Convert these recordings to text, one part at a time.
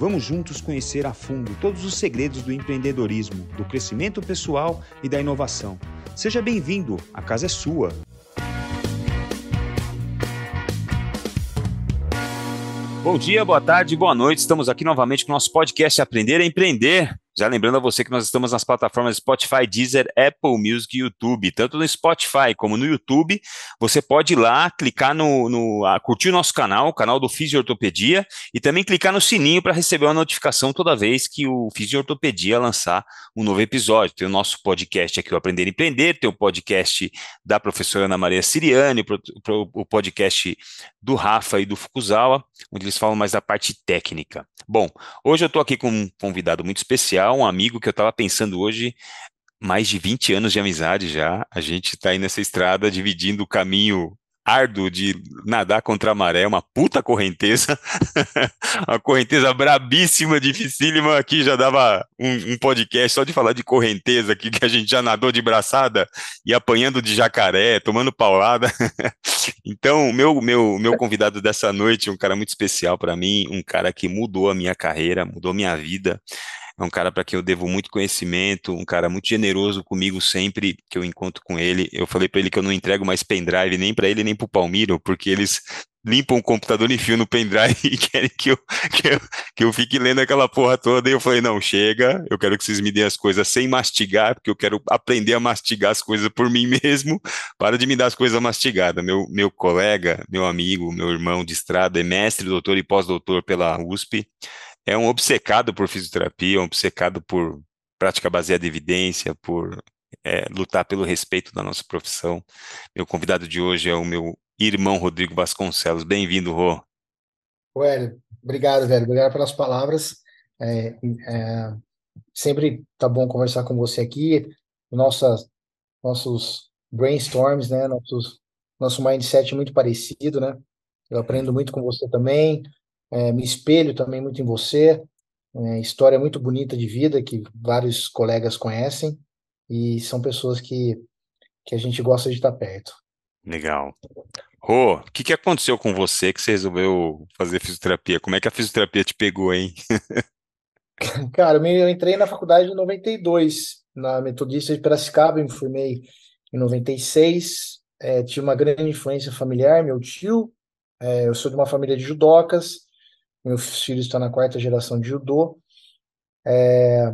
Vamos juntos conhecer a fundo todos os segredos do empreendedorismo, do crescimento pessoal e da inovação. Seja bem-vindo, a casa é sua. Bom dia, boa tarde, boa noite. Estamos aqui novamente com o nosso podcast Aprender a Empreender. Já lembrando a você que nós estamos nas plataformas Spotify, Deezer, Apple Music e YouTube. Tanto no Spotify como no YouTube, você pode ir lá, clicar no, no curtir o nosso canal, o canal do Fisiortopedia, e também clicar no sininho para receber uma notificação toda vez que o Fisiortopedia lançar um novo episódio. Tem o nosso podcast aqui, o Aprender a Empreender, tem o podcast da professora Ana Maria Siriane, o podcast do Rafa e do Fukuzawa, onde eles falam mais da parte técnica. Bom, hoje eu estou aqui com um convidado muito especial um amigo que eu estava pensando hoje, mais de 20 anos de amizade já, a gente está aí nessa estrada dividindo o caminho árduo de nadar contra a maré, uma puta correnteza, uma correnteza brabíssima, dificílima, aqui já dava um, um, podcast só de falar de correnteza, aqui que a gente já nadou de braçada e apanhando de jacaré, tomando paulada. então, meu, meu, meu convidado dessa noite, um cara muito especial para mim, um cara que mudou a minha carreira, mudou minha vida, é um cara para quem eu devo muito conhecimento, um cara muito generoso comigo sempre que eu encontro com ele. Eu falei para ele que eu não entrego mais pendrive nem para ele nem para o Palmiro, porque eles limpam o computador e fio no pendrive e querem que eu, que eu, que eu fique lendo aquela porra toda. E eu falei: não, chega, eu quero que vocês me deem as coisas sem mastigar, porque eu quero aprender a mastigar as coisas por mim mesmo. Para de me dar as coisas mastigadas. Meu, meu colega, meu amigo, meu irmão de estrada, é mestre, doutor e pós-doutor pela USP é um obcecado por fisioterapia, um obcecado por prática baseada em evidência, por é, lutar pelo respeito da nossa profissão. Meu convidado de hoje é o meu irmão Rodrigo Vasconcelos. Bem-vindo, Rô. Hélio, obrigado, velho. Obrigado pelas palavras. É, é, sempre tá bom conversar com você aqui. Nossas, nossos brainstorms, né? Nossos, nosso mindset é muito parecido, né? Eu aprendo muito com você também é, me espelho também muito em você. É, história muito bonita de vida que vários colegas conhecem e são pessoas que, que a gente gosta de estar perto. Legal. Rô, o que, que aconteceu com você que você resolveu fazer fisioterapia? Como é que a fisioterapia te pegou, hein? Cara, eu entrei na faculdade em 92, na Metodista de Piracicaba, me formei em 96. É, tive uma grande influência familiar, meu tio. É, eu sou de uma família de judocas. Meus filhos estão na quarta geração de judô. É,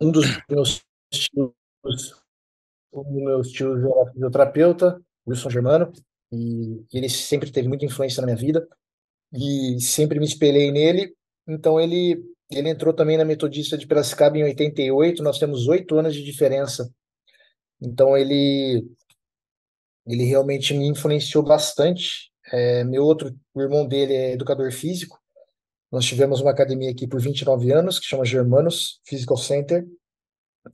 um dos meus tios, um dos meus tios era fisioterapeuta, Wilson Germano, e ele sempre teve muita influência na minha vida e sempre me espelhei nele. Então ele ele entrou também na Metodista de Piracicaba em 88. Nós temos oito anos de diferença. Então ele ele realmente me influenciou bastante é, meu outro, o irmão dele é educador físico. Nós tivemos uma academia aqui por 29 anos, que chama Germanos Physical Center.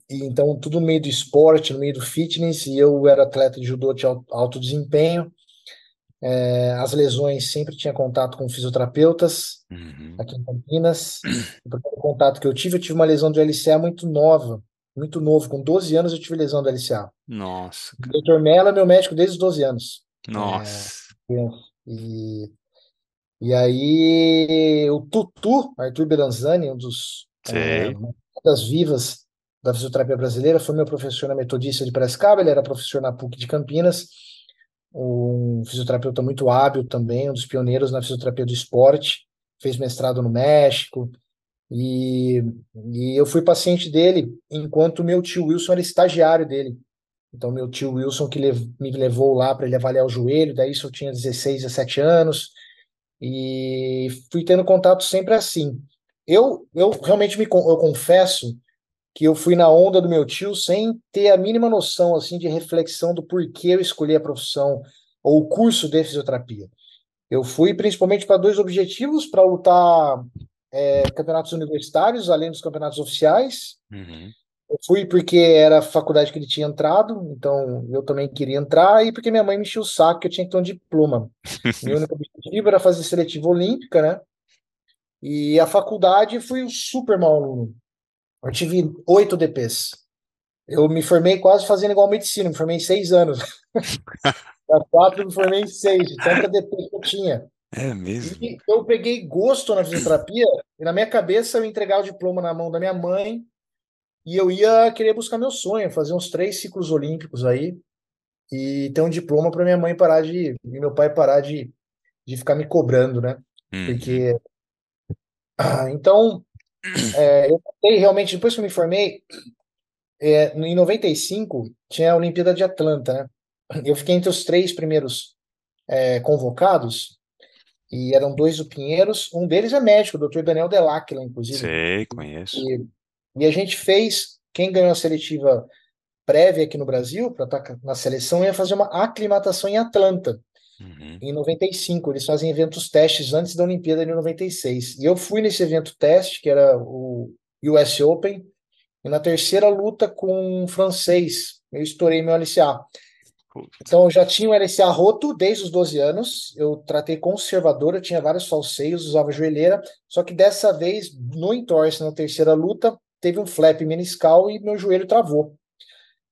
E então, tudo no meio do esporte, no meio do fitness, e eu era atleta de judô de alto desempenho. É, as lesões sempre tinha contato com fisioterapeutas uhum. aqui em Campinas. O primeiro contato que eu tive, eu tive uma lesão do LCA muito nova, muito novo. Com 12 anos eu tive lesão do LCA. Nossa. O doutor Mello é meu médico desde os 12 anos. Nossa. E, e aí o Tutu, Arthur Belanzani, um dos é, das vivas da fisioterapia brasileira, foi meu professor na Metodista de Piracicaba, ele era professor na PUC de Campinas, um fisioterapeuta muito hábil também, um dos pioneiros na fisioterapia do esporte, fez mestrado no México, e, e eu fui paciente dele enquanto meu tio Wilson era estagiário dele. Então, meu tio Wilson que me levou lá para ele avaliar o joelho, daí isso eu tinha 16, 17 anos, e fui tendo contato sempre assim. Eu, eu realmente me eu confesso que eu fui na onda do meu tio sem ter a mínima noção assim de reflexão do porquê eu escolhi a profissão ou o curso de fisioterapia. Eu fui principalmente para dois objetivos, para lutar é, campeonatos universitários, além dos campeonatos oficiais, uhum Eu fui porque era a faculdade que ele tinha entrado, então eu também queria entrar, e porque minha mãe me encheu o saco que eu tinha que ter um diploma. Meu único objetivo era fazer seletiva olímpica, né? E a faculdade fui um super mau aluno. Eu tive oito DPs. Eu me formei quase fazendo igual medicina, me formei em seis anos. Da quatro, eu me formei em seis, de tanta DP que eu tinha. É mesmo? E eu peguei gosto na fisioterapia, e na minha cabeça eu entregava o diploma na mão da minha mãe, e eu ia querer buscar meu sonho, fazer uns três ciclos olímpicos aí, e ter um diploma para minha mãe parar de. e meu pai parar de, de ficar me cobrando, né? Uhum. Porque. Ah, então, é, eu tentei realmente, depois que eu me formei, é, em 95, tinha a Olimpíada de Atlanta, né? Eu fiquei entre os três primeiros é, convocados, e eram dois do Pinheiros, um deles é médico, o Dr. Daniel Delacqua, inclusive. Sei, conheço. E, e a gente fez, quem ganhou a seletiva prévia aqui no Brasil, para estar na seleção, ia fazer uma aclimatação em Atlanta, Uhum. em 95. Eles fazem eventos testes antes da Olimpíada de 96. E eu fui nesse evento teste, que era o US Open, e na terceira luta com um francês, eu estourei meu LCA. Então, eu já tinha o LCA roto desde os 12 anos. Eu tratei conservador, eu tinha vários falseios, usava joelheira. Só que dessa vez, no entorse, na terceira luta, teve um flap meniscal e meu joelho travou.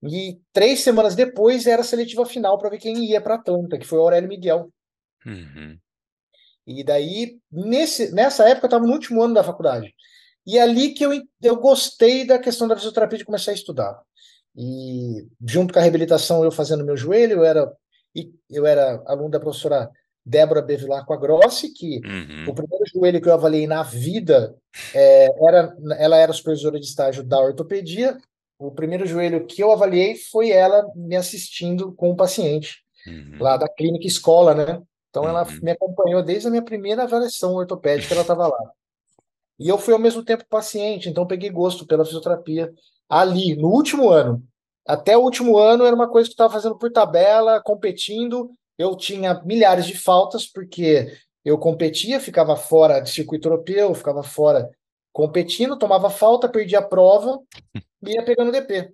E três semanas depois era a seletiva final para ver quem ia para Atlanta, que foi o Aurélio Miguel. Uhum. E daí, nesse, nessa época, eu estava no último ano da faculdade. E é ali que eu, eu gostei da questão da fisioterapia de começar a estudar. E junto com a reabilitação, eu fazendo meu joelho, eu era, eu era aluno da professora Débora Bevilar com a Grossi, que Uhum. o primeiro joelho que eu avaliei na vida é, era, ela era supervisora de estágio da ortopedia. O primeiro joelho que eu avaliei foi ela me assistindo com o paciente Uhum. lá da clínica escola, né? Então ela Uhum. me acompanhou desde a minha primeira avaliação ortopédica, ela estava lá. E eu fui ao mesmo tempo paciente, então peguei gosto pela fisioterapia ali, no último ano. Até o último ano era uma coisa que eu estava fazendo por tabela, competindo. Eu tinha milhares de faltas, porque eu competia, ficava fora de circuito europeu, ficava fora competindo, tomava falta, perdia a prova e ia pegando DP.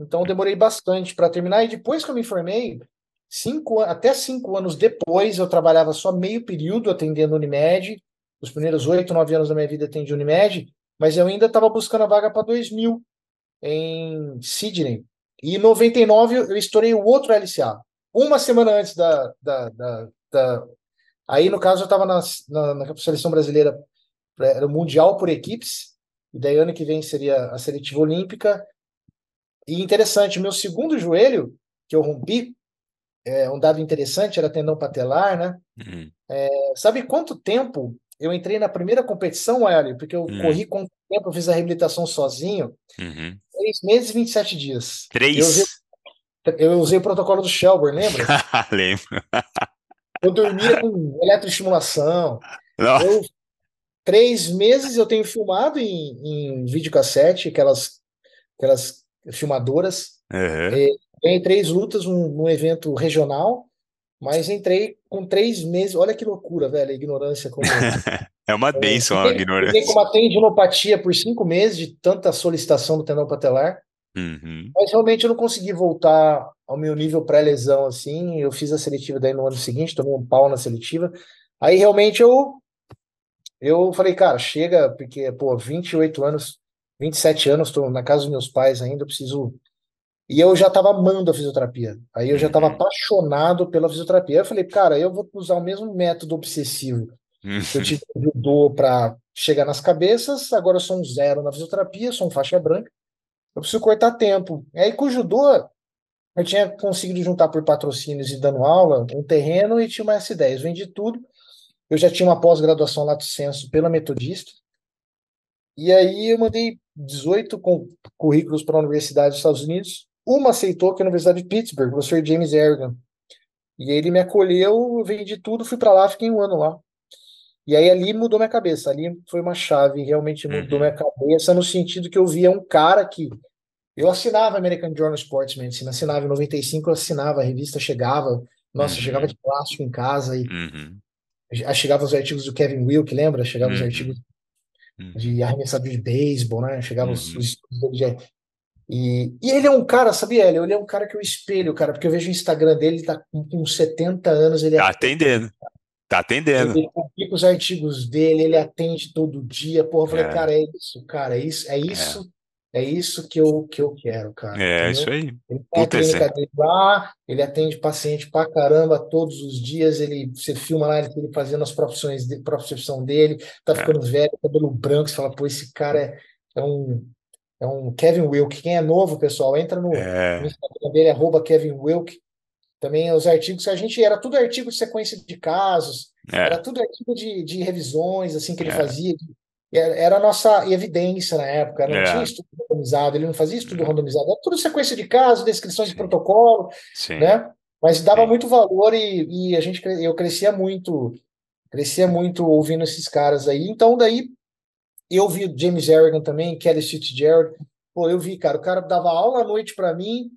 Então demorei bastante para terminar. E depois que eu me formei, cinco, até cinco anos depois, eu trabalhava só meio período atendendo Unimed. Os primeiros oito, nove anos da minha vida atendi Unimed, mas eu ainda estava buscando a vaga para 2000 em Sydney. E em 99 eu estourei o outro LCA. Uma semana antes da. da, da, da... Aí, no caso, eu estava na, na, na seleção brasileira, era o Mundial por equipes, e daí ano que vem seria a seletiva olímpica. E interessante, meu segundo joelho, que eu rompi, é, um dado interessante, era tendão patelar, né? Uhum. Sabe quanto tempo eu entrei na primeira competição, Hélio? Porque eu Hum. corri quanto tempo, eu fiz a reabilitação sozinho? Uhum. Três meses e 27 dias. Três? Eu usei o protocolo do Shelburne, lembra? Lembro. Eu dormia com eletroestimulação. Eu, três meses eu tenho filmado em, em videocassete, aquelas, aquelas filmadoras. Uhum. Ganhei três lutas num, num evento regional, mas entrei com três meses. Olha que loucura, velho, a ignorância como. É uma bênção a Fiquei ignorância. com uma tendinopatia por cinco meses de tanta solicitação do tendão patelar, Uhum. mas realmente eu não consegui voltar ao meu nível pré-lesão assim. Eu fiz a seletiva daí no ano seguinte, tomei um pau na seletiva. Aí realmente eu eu falei, cara, chega, porque, pô, 28 anos, 27 anos, estou na casa dos meus pais ainda, eu preciso. E eu já estava amando a fisioterapia. Aí eu já estava Uhum. apaixonado pela fisioterapia. Eu falei, cara, eu vou usar o mesmo método obsessivo que eu tive no judô para chegar nas cabeças, agora eu sou um zero na fisioterapia, sou um faixa branca. Eu preciso cortar tempo. E aí com o judô, eu tinha conseguido juntar por patrocínios e dando aula um terreno e tinha uma S10. Vendi tudo. Eu já tinha uma pós-graduação lato sensu pela Metodista. E aí eu mandei 18 com- currículos para a Universidade dos Estados Unidos. Uma aceitou, que é a Universidade de Pittsburgh, o professor James Ergan. E ele me acolheu, eu vendi tudo, fui para lá, fiquei um ano lá. E aí ali mudou minha cabeça, ali foi uma chave, realmente mudou Uhum. minha cabeça, no sentido que eu via um cara que. Eu assinava American Journal Sports Medicine, assinava em 95, eu assinava, a revista chegava, nossa, Uhum. chegava de plástico em casa, e Uhum. chegava os artigos do Kevin Wilk, lembra? Chegava os Uhum. artigos Uhum. de arremessador de beisebol, né? Chegava os, Uhum. os de- E, e ele é um cara, sabia, Ele é um cara que eu espelho, cara, porque eu vejo o Instagram dele, ele tá com, com 70 anos, ele tá é atendendo. Tá atendendo. Ele publica os artigos dele, ele atende todo dia. Porra, eu falei, é. cara, é isso, cara, é isso, é isso, é, é isso que eu, que eu quero, cara. É, entendeu? isso aí. Ele tem a clínica dele lá, ele atende paciente pra caramba todos os dias, ele, você filma lá ele fazendo as profissões de, profissão dele, tá é. ficando é. velho, cabelo branco, você fala, pô, esse cara é, é um é um Kevin Wilk. Quem é novo, pessoal, entra no, é. no Instagram dele, arroba Kevin Wilk. Também os artigos, a gente era tudo artigo de sequência de casos, é. era tudo artigo de, de revisões, assim, que ele é. fazia. Era a nossa evidência na época, não é. tinha estudo randomizado, ele não fazia estudo randomizado, era tudo sequência de casos, descrições de protocolo, Sim. né? Mas dava Sim. muito valor e, e a gente, eu crescia muito, crescia muito ouvindo esses caras aí. Então, daí eu vi James Harrigan também, Kelly Fitzgerald. Pô, eu vi, cara, o cara dava aula à noite para mim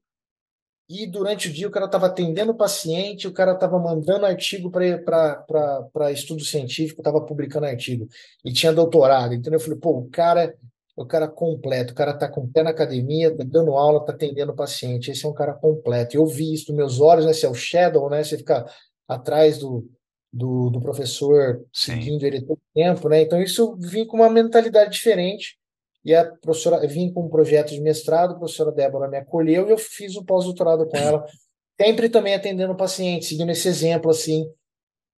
e durante o dia o cara estava atendendo o paciente, o cara estava mandando artigo para estudo científico, estava publicando artigo e tinha doutorado. Então eu falei, pô, o cara, o cara completo, o cara está com o pé na academia, tá dando aula, está atendendo o paciente. Esse é um cara completo. Eu vi isso nos meus olhos, né? Esse é o shadow, né? Você fica atrás do, do, do professor Sim. seguindo ele todo tempo, né? Então isso vim com uma mentalidade diferente. E a professora, vim com um projeto de mestrado, a professora Débora me acolheu e eu fiz o pós-doutorado com ela, sempre também atendendo o paciente, seguindo esse exemplo assim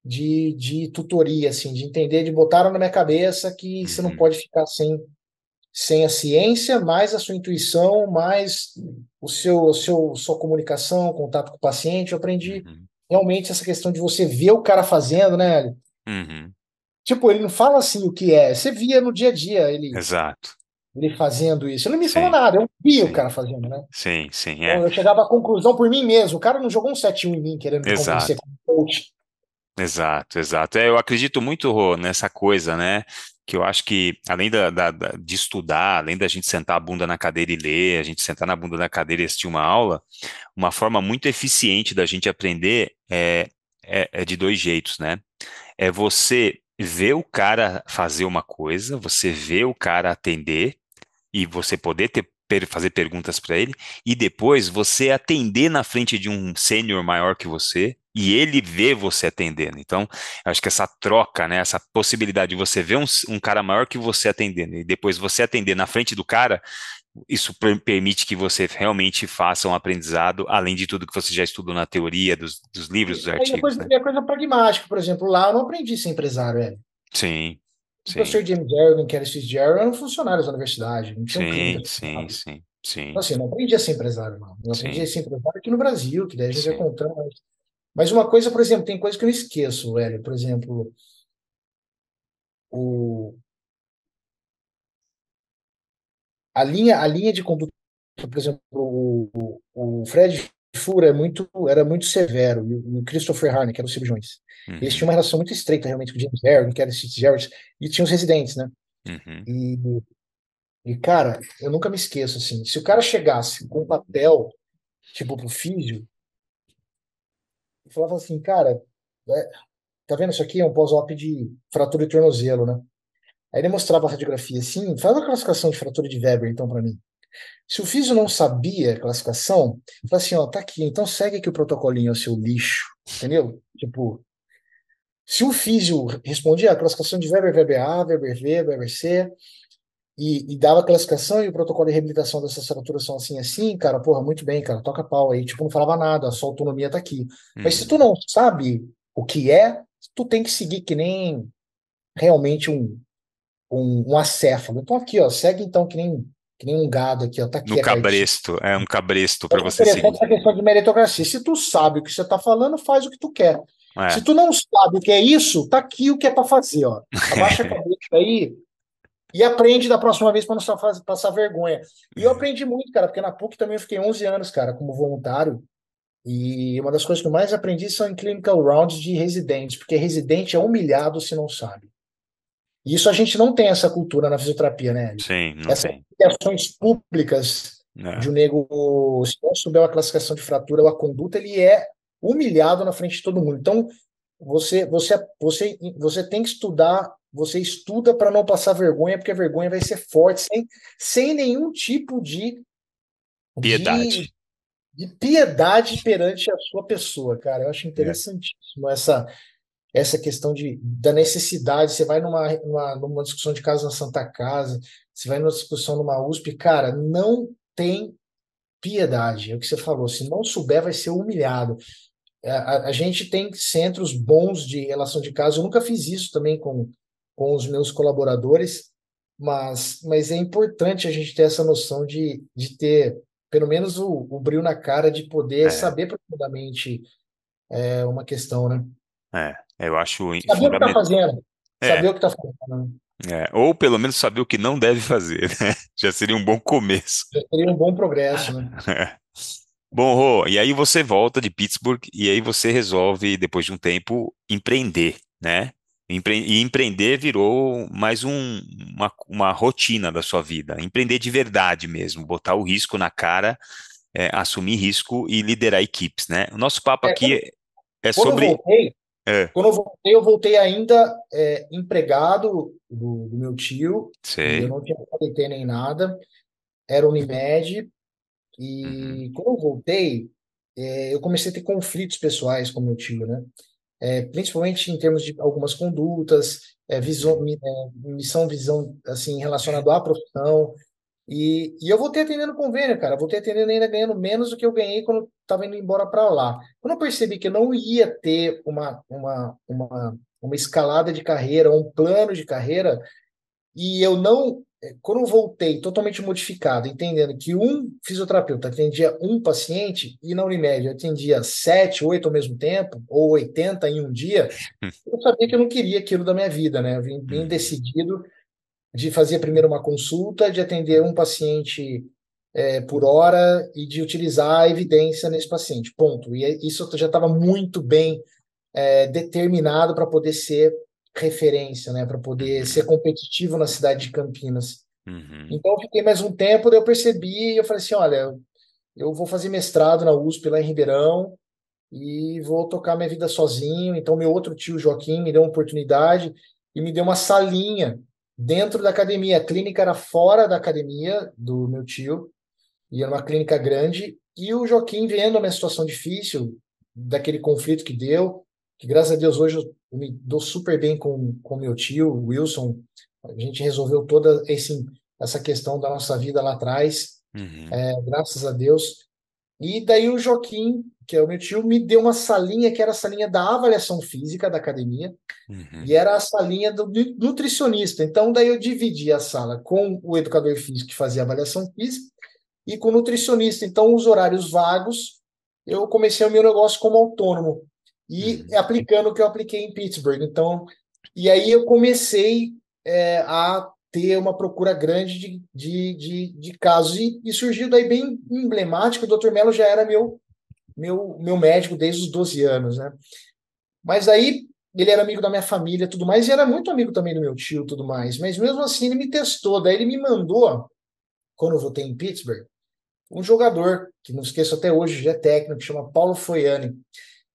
de, de tutoria, assim, de entender, de botar na minha cabeça que você não uhum. pode ficar sem sem a ciência, mais a sua intuição, mais o seu, o seu sua comunicação, contato com o paciente. Eu aprendi uhum realmente essa questão de você ver o cara fazendo, né, Hélio? Uhum. Tipo, ele não fala assim o que é, você via no dia a dia ele. Exato. Ele fazendo isso. Ele não me falou nada, eu via sim. o cara fazendo, né? Sim, sim. É. Então, eu chegava à conclusão por mim mesmo. O cara não jogou um 7-1 em mim, querendo me convencer como coach. Exato, exato. É, eu acredito muito, Rô, nessa coisa, né? Que eu acho que, além da, da, da, de estudar, além da gente sentar a bunda na cadeira e ler, a gente sentar na bunda na cadeira e assistir uma aula, uma forma muito eficiente da gente aprender é, é, é de dois jeitos, né? É você ver o cara fazer uma coisa, você ver o cara atender e você poder ter fazer perguntas para ele e depois você atender na frente de um sênior maior que você e ele vê você atendendo. Então, acho que essa troca, né, essa possibilidade de você ver um, um cara maior que você atendendo e depois você atender na frente do cara, isso permite que você realmente faça um aprendizado, além de tudo que você já estudou na teoria, dos, dos livros, dos artigos. É coisa, né? é coisa pragmática, por exemplo, lá eu não aprendi a ser empresário, velho. Sim. O professor James Jarrett, que era Jarrett, eram funcionários da universidade. Não tinha sim, um sim, sim, sim. Então, assim, não aprendi a ser empresário, não. Eu aprendi sim. a ser empresário aqui no Brasil, que daí a gente vai contando. Mas, mas uma coisa, por exemplo, tem coisa que eu esqueço, velho. Por exemplo, o, a linha, a linha de conduta, por exemplo, o, o Fred Fura é muito, era muito severo, e o Christopher Harney, que era o cirurgiões. Uhum. Eles tinham uma relação muito estreita realmente com o James Harrison, que era o Steve e tinha os residentes, né? Uhum. E, e, cara, eu nunca me esqueço, assim, se o cara chegasse com um papel, tipo, pro físio, e falava assim, cara, é, tá vendo isso aqui? É um pós-op de fratura de tornozelo, né? Aí ele mostrava a radiografia assim, faz uma classificação de fratura de Weber, então, para mim. Se o físio não sabia a classificação, fala assim, ó, tá aqui, então segue aqui o protocolinho, seu lixo, entendeu? Tipo, se o físio respondia a classificação de Weber, Weber A, Weber V, Weber C, e, e, dava a classificação e o protocolo de reabilitação dessas fraturas são assim, assim, cara, porra, muito bem, cara, toca pau aí, tipo, não falava nada, a sua autonomia tá aqui. Uhum. Mas se uhum. tu não sabe o que é, tu tem que seguir que nem realmente um, um, um acéfalo. Então aqui, ó, segue então que nem que nem um gado aqui, ó, tá aqui. No cabresto, é um cabresto para você seguir. Essa questão de meritocracia. Se tu sabe o que você está falando, faz o que tu quer. É. Se tu não sabe o que é isso, tá aqui o que é para fazer, ó. Abaixa a cabeça aí e aprende da próxima vez para não passar vergonha. E eu aprendi muito, cara, porque na PUC também eu fiquei 11 anos, cara, como voluntário. E uma das coisas que eu mais aprendi são em clinical rounds de residentes, porque residente é humilhado se não sabe. E isso a gente não tem essa cultura na fisioterapia, né? Sim, não Essas tem. ações públicas é. de um nego, se não souber a classificação de fratura ou a conduta, ele é humilhado na frente de todo mundo. Então, você, você, você, você tem que estudar, você estuda para não passar vergonha, porque a vergonha vai ser forte, sem, sem nenhum tipo de Piedade. De, de piedade perante a sua pessoa, cara. Eu acho interessantíssimo é. essa, essa questão de, da necessidade. Você vai numa, numa, numa discussão de casa na Santa Casa, você vai numa discussão numa USP, cara, não tem piedade. É o que você falou. Se não souber, vai ser humilhado. É, a, a, gente tem centros bons de relação de casa. Eu nunca fiz isso também com, com os meus colaboradores, mas, mas é importante a gente ter essa noção de, de ter pelo menos o, o brilho na cara de poder é. saber profundamente é, uma questão, né? É, eu acho Saber o que está fazendo. É. Saber o que está fazendo. É, ou pelo menos saber o que não deve fazer, né? Já seria um bom começo. Já seria um bom progresso, né? É. Bom, Rô, e aí você volta de Pittsburgh e aí você resolve, depois de um tempo, empreender, né? Empre e empreender virou mais um, uma, uma rotina da sua vida. Empreender de verdade mesmo, botar o risco na cara, é, assumir risco e liderar equipes, né? O nosso papo é, aqui é sobre. Eu voltei, é. Quando eu voltei, eu voltei ainda é, empregado do, do, meu tio. Sei. Eu não tinha CLT nem nada. Era Unimed. E uhum. quando eu voltei, é, eu comecei a ter conflitos pessoais com meu tio, né? É, principalmente em termos de algumas condutas, é, visão, é, missão, visão, assim, relacionado à profissão. E, e eu voltei atendendo convênio, cara. Voltei atendendo ainda ganhando menos do que eu ganhei quando estava indo embora para lá. Quando eu percebi que eu não ia ter uma, uma, uma, uma escalada de carreira, um plano de carreira, e eu não. Eh, quando eu voltei totalmente modificado, entendendo que um fisioterapeuta atendia um paciente e na Unimed eu atendia sete, oito ao mesmo tempo, ou 80 em um dia, eu sabia que eu não queria aquilo da minha vida, né? Eu vim, vim uhum. decidido de fazer primeiro uma consulta, de atender um paciente é, por hora e de utilizar a evidência nesse paciente. Ponto. E é, isso já estava muito bem é, determinado para poder ser referência, né? Para poder uhum. ser competitivo na cidade de Campinas. Uhum. Então eu fiquei mais um tempo, daí eu percebi e eu falei assim, olha, eu vou fazer mestrado na USP lá em Ribeirão e vou tocar minha vida sozinho. Então meu outro tio Joaquim me deu uma oportunidade e me deu uma salinha dentro da academia. A clínica era fora da academia do meu tio, e era uma clínica grande. E o Joaquim, vendo a minha situação difícil, daquele conflito que deu, que graças a Deus hoje eu me dou super bem com o meu tio, o Wilson. A gente resolveu toda esse, essa questão da nossa vida lá atrás, uhum. é, graças a Deus. E daí o Joaquim, que é o meu tio, me deu uma salinha que era a salinha da avaliação física da academia uhum. e era a salinha do nutricionista. Então daí eu dividi a sala com o educador físico que fazia avaliação física e com o nutricionista. Então os horários vagos eu comecei o meu negócio como autônomo e uhum. aplicando o que eu apliquei em Pittsburgh. Então e aí eu comecei é, a ter uma procura grande de, de, de, de casos. E, e, surgiu daí bem emblemático, o Dr. Mello já era meu, meu, meu médico desde os 12 anos, né? Mas aí ele era amigo da minha família tudo mais, e era muito amigo também do meu tio tudo mais. Mas mesmo assim ele me testou, daí ele me mandou, quando eu voltei em Pittsburgh, um jogador, que não esqueço até hoje, já é técnico, que chama Paulo Foiani.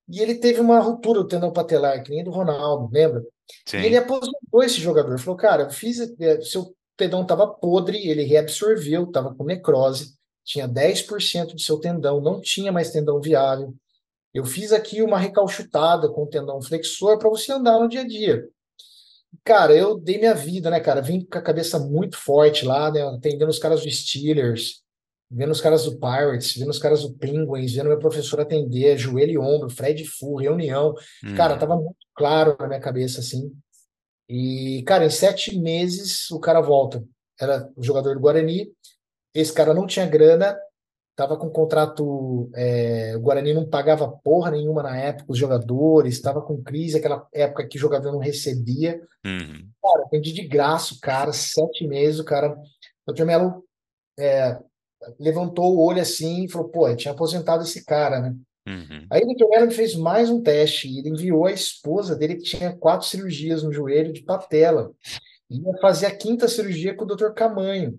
E ele teve uma ruptura do tendão patelar, que nem do Ronaldo, lembra? Sim. E ele aposentou esse jogador. Falou, cara, eu fiz, é, seu tendão estava podre, ele reabsorveu, estava com necrose, tinha 10% de seu tendão, não tinha mais tendão viável. Eu fiz aqui uma recalchutada com o tendão flexor para você andar no dia a dia. Cara, eu dei minha vida, né, cara? Vim com a cabeça muito forte lá, né? Atendendo os caras do Steelers, vendo os caras do Pirates, vendo os caras do Penguins, vendo meu professor atender, joelho e ombro, Fred Full, reunião. Hum. Cara, tava muito claro na minha cabeça, assim. E, cara, em sete meses o cara volta. Era o jogador do Guarani. Esse cara não tinha grana, tava com contrato. É, o Guarani não pagava porra nenhuma na época, os jogadores, estava com crise, aquela época que o jogador não recebia. Uhum. Cara, atendi de graça o cara, sete meses, o cara. O Dr. Melo é, levantou o olho assim e falou: pô, tinha aposentado esse cara, né? Uhum. Aí o Dr. Mello fez mais um teste e ele enviou a esposa dele que tinha quatro cirurgias no joelho de patela. Ia fazer a quinta cirurgia com o Dr. Camanho.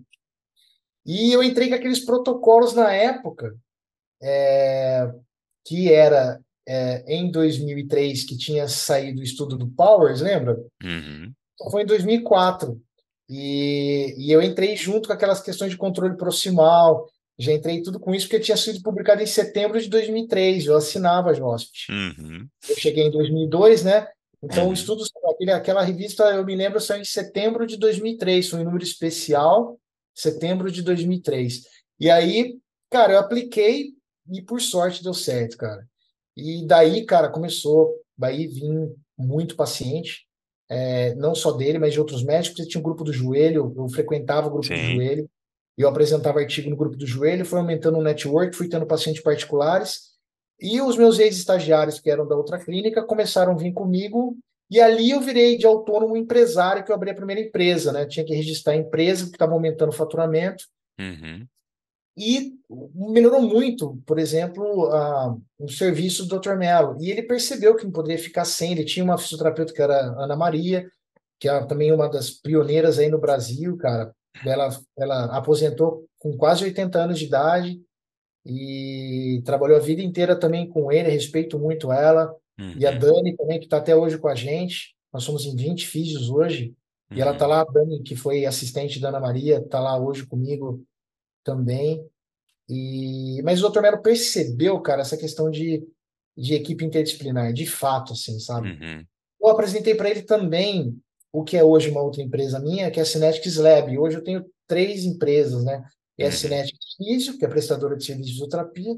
E eu entrei com aqueles protocolos na época, é, que era é, em 2003, que tinha saído o estudo do Powers, lembra? Uhum. Foi em 2004. E, e eu entrei junto com aquelas questões de controle proximal. Já entrei tudo com isso porque tinha sido publicado em setembro de 2003. Eu assinava a JOSPT. Uhum. Eu cheguei em 2002, né? Então, Uhum. o estudo, aquele, aquela revista, eu me lembro, saiu em setembro de 2003. Foi um número especial, setembro de 2003. E aí, cara, eu apliquei e por sorte deu certo, cara. E daí, cara, começou. Daí vim muito paciente, é, não só dele, mas de outros médicos. Eu tinha um grupo do joelho, eu frequentava o grupo do Sim. joelho, e eu apresentava artigo no grupo do joelho, foi aumentando o network, fui tendo pacientes particulares. E os meus ex-estagiários, que eram da outra clínica, começaram a vir comigo, e ali eu virei de autônomo empresário, que eu abri a primeira empresa, né? Tinha que registrar a empresa, que estava aumentando o faturamento. Uhum. E melhorou muito, por exemplo, a, o serviço do Dr. Mello. E ele percebeu que não poderia ficar sem. Ele tinha uma fisioterapeuta que era a Ana Maria, que é também uma das pioneiras aí no Brasil, cara. Ela, ela aposentou com quase 80 anos de idade e trabalhou a vida inteira também com ele, respeito muito ela. E a Uhum. Dani também, que está até hoje com a gente. Nós somos em 20 físios hoje. E ela está Uhum. lá, a Dani, que foi assistente da Ana Maria, está lá hoje comigo também. E, mas o Dr. Melo percebeu, cara, essa questão de, de equipe interdisciplinar, de fato, assim, sabe? Uhum. Eu apresentei para ele também o que é hoje uma outra empresa minha, que é a Cinetics Lab. Hoje eu tenho três empresas, né? É a Uhum. Cinetics Físio, que é prestadora de serviços de fisioterapia,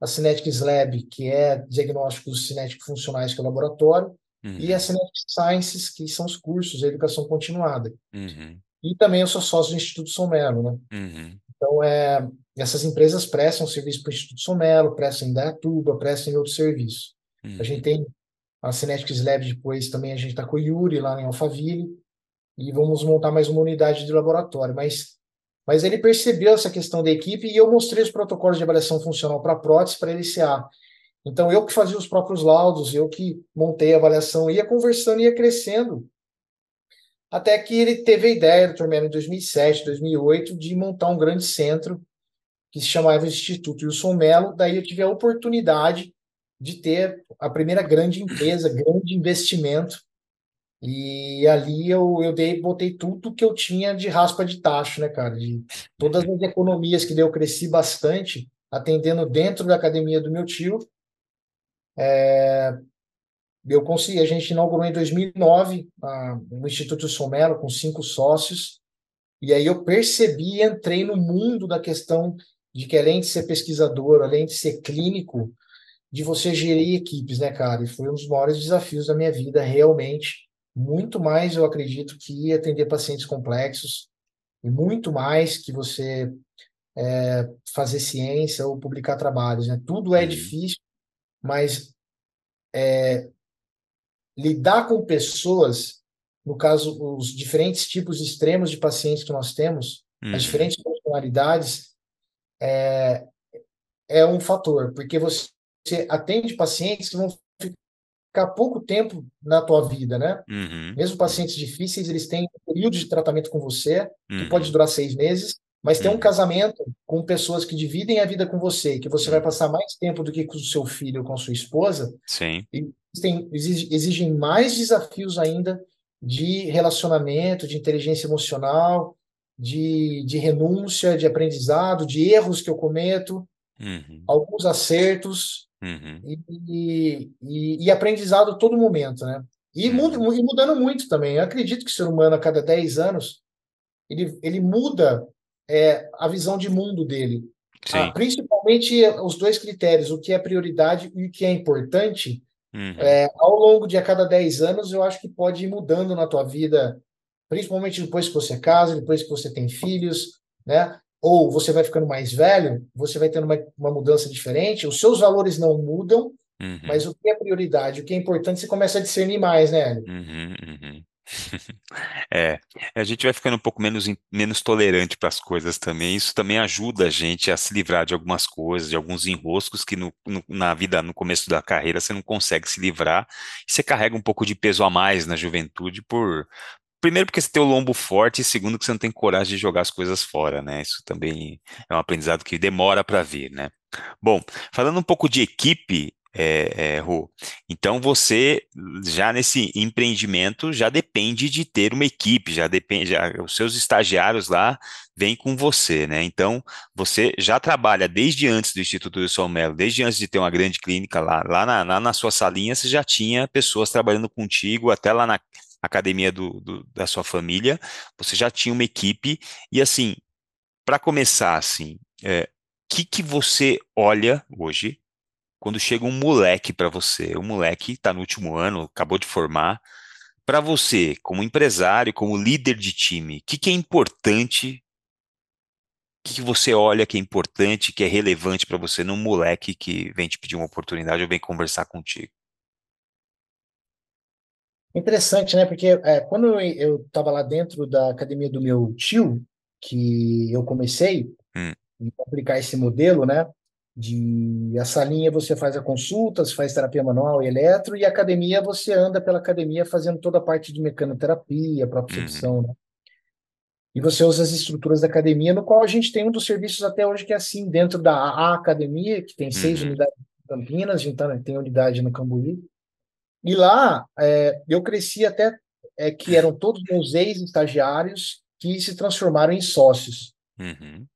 a Cinetics Lab, que é diagnósticos cinéticos funcionais, que é o laboratório, e a Uhum. Cinetics Sciences, que são os cursos de educação continuada. Uhum. E também eu sou sócio do Instituto São Melo, né? Uhum. Então, é, essas empresas prestam serviço para o Instituto São Melo, prestam em Dayatuba, prestam em outros serviços. A gente Uhum. tem a Cinetics Lab depois, também a gente está com o Yuri lá em Alphaville, e vamos montar mais uma unidade de laboratório. Mas, mas ele percebeu essa questão da equipe e eu mostrei os protocolos de avaliação funcional para prótese para LCA. Então, eu que fazia os próprios laudos, eu que montei a avaliação, ia conversando, ia crescendo, até que ele teve a ideia. Melo, em 2007, 2008, de montar um grande centro que se chamava Instituto Wilson Melo. Daí eu tive a oportunidade de ter a primeira grande empresa, grande investimento. E ali eu, eu dei, botei tudo que eu tinha de raspa de tacho, né, cara? De todas as economias que eu cresci bastante, atendendo dentro da academia do meu tio. É, eu consegui, a gente inaugurou em 2009 a, o Instituto Somelo com cinco sócios, e aí eu percebi, entrei no mundo da questão de que além de ser pesquisador, além de ser clínico, de você gerir equipes, né, cara? E foi um dos maiores desafios da minha vida, realmente. Muito mais, eu acredito, que atender pacientes complexos, e muito mais que você é, fazer ciência ou publicar trabalhos, né? Tudo é Uhum. difícil, mas é, lidar com pessoas, no caso, os diferentes tipos extremos de pacientes que nós temos, as Uhum. diferentes personalidades, é, é um fator, porque você atende pacientes que vão ficar pouco tempo na tua vida, né? Uhum. Mesmo pacientes difíceis, eles têm um período de tratamento com você, que Uhum. pode durar seis meses, mas tem um Uhum. casamento com pessoas que dividem a vida com você, que você vai Uhum. passar mais tempo do que com o seu filho ou com a sua esposa, Sim. e tem, exige- exigem mais desafios ainda de relacionamento, de inteligência emocional, de, de renúncia, de aprendizado, de erros que eu cometo, Uhum. alguns acertos Uhum. e, e, e aprendizado a todo momento, né? E, muda, Uhum. e mudando muito também. Eu acredito que o ser humano, a cada 10 anos, ele, ele muda é, a visão de mundo dele. Ah, principalmente os dois critérios, o que é prioridade e o que é importante, Uhum. é, ao longo de a cada 10 anos, eu acho que pode ir mudando na tua vida, principalmente depois que você casa, depois que você tem filhos, né? Ou você vai ficando mais velho, você vai tendo uma, uma mudança diferente, os seus valores não mudam, Uhum. mas o que é prioridade, o que é importante, você começa a discernir mais, né? Uhum, uhum. É, a gente vai ficando um pouco menos, menos tolerante para as coisas também. Isso também ajuda a gente a se livrar de algumas coisas, de alguns enroscos que no, no- na vida, no começo da carreira, você não consegue se livrar. Você carrega um pouco de peso a mais na juventude por. Primeiro, porque você tem o lombo forte, e segundo, que você não tem coragem de jogar as coisas fora, né? Isso também é um aprendizado que demora para vir, né? Bom, falando um pouco de equipe, é, é. Então você já nesse empreendimento já depende de ter uma equipe, já depende, já, os seus estagiários lá vêm com você, né? Então você já trabalha desde antes do Instituto Wilson Mello, desde antes de ter uma grande clínica lá, lá na, lá na sua salinha você já tinha pessoas trabalhando contigo, até lá na academia do, do da sua família, você já tinha uma equipe e assim, para começar assim, é, que que você olha hoje quando chega um moleque para você, um moleque está no último ano, acabou de formar, para você, como empresário, como líder de time, o que, que é importante? O que, que você olha que é importante, que é relevante para você num moleque que vem te pedir uma oportunidade ou vem conversar contigo? Interessante, né? Porque é, quando eu estava lá dentro da academia do meu tio, que eu comecei hum. a aplicar esse modelo, né? De a salinha você faz a consulta, você faz terapia manual e eletro, e academia você anda pela academia fazendo toda a parte de mecanoterapia, propriocepção, uhum. né? E você usa as estruturas da academia, no qual a gente tem um dos serviços até hoje que é assim, dentro da a academia, que tem seis uhum. unidades em Campinas, tá, tem unidade no Cambuí. E lá é, eu cresci até é, que eram todos meus ex-estagiários que se transformaram em sócios. Uhum.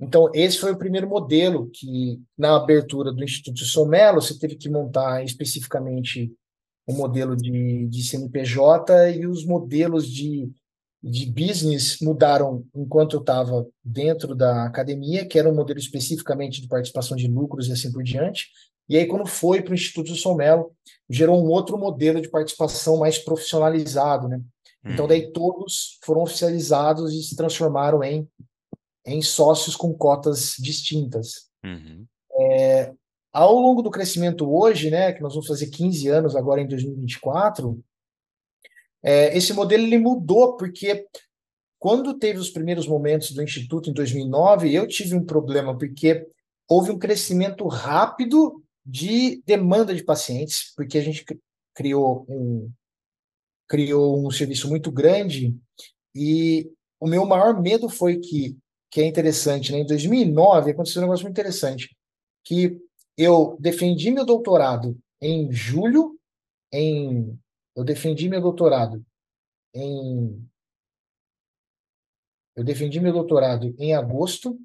Então, esse foi o primeiro modelo que, na abertura do Instituto Somelo, você teve que montar especificamente o um modelo de, de CNPJ e os modelos de, de business mudaram enquanto eu estava dentro da academia, que era um modelo especificamente de participação de lucros e assim por diante. E aí, quando foi para o Instituto Somelo, gerou um outro modelo de participação mais profissionalizado, né? Então, daí uhum. todos foram oficializados e se transformaram em em sócios com cotas distintas. Uhum. É, ao longo do crescimento hoje, né, que nós vamos fazer 15 anos agora em 2024, é, esse modelo ele mudou porque quando teve os primeiros momentos do Instituto em 2009, eu tive um problema porque houve um crescimento rápido de demanda de pacientes, porque a gente criou um, criou um serviço muito grande e o meu maior medo foi que que é interessante, né? Em 2009 aconteceu um negócio muito interessante, que eu defendi meu doutorado em julho, em eu defendi meu doutorado em eu defendi meu doutorado em agosto.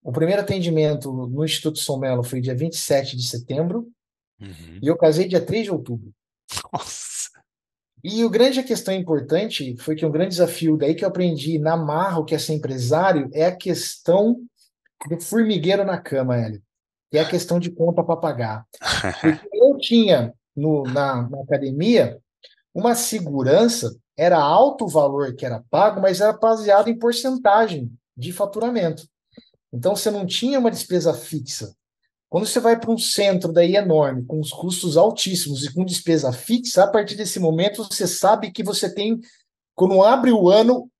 O primeiro atendimento no Instituto São Melo foi dia 27 de setembro. Uhum. E eu casei dia 3 de outubro. Nossa. E o grande questão importante foi que um grande desafio daí que eu aprendi na marra o que é ser empresário é a questão do formigueiro na cama, Hélio. É a questão de conta para pagar. Porque eu tinha no, na, na academia uma segurança, era alto o valor que era pago, mas era baseado em porcentagem de faturamento. Então você não tinha uma despesa fixa. Quando você vai para um centro daí enorme, com os custos altíssimos e com despesa fixa, a partir desse momento você sabe que você tem, quando abre o ano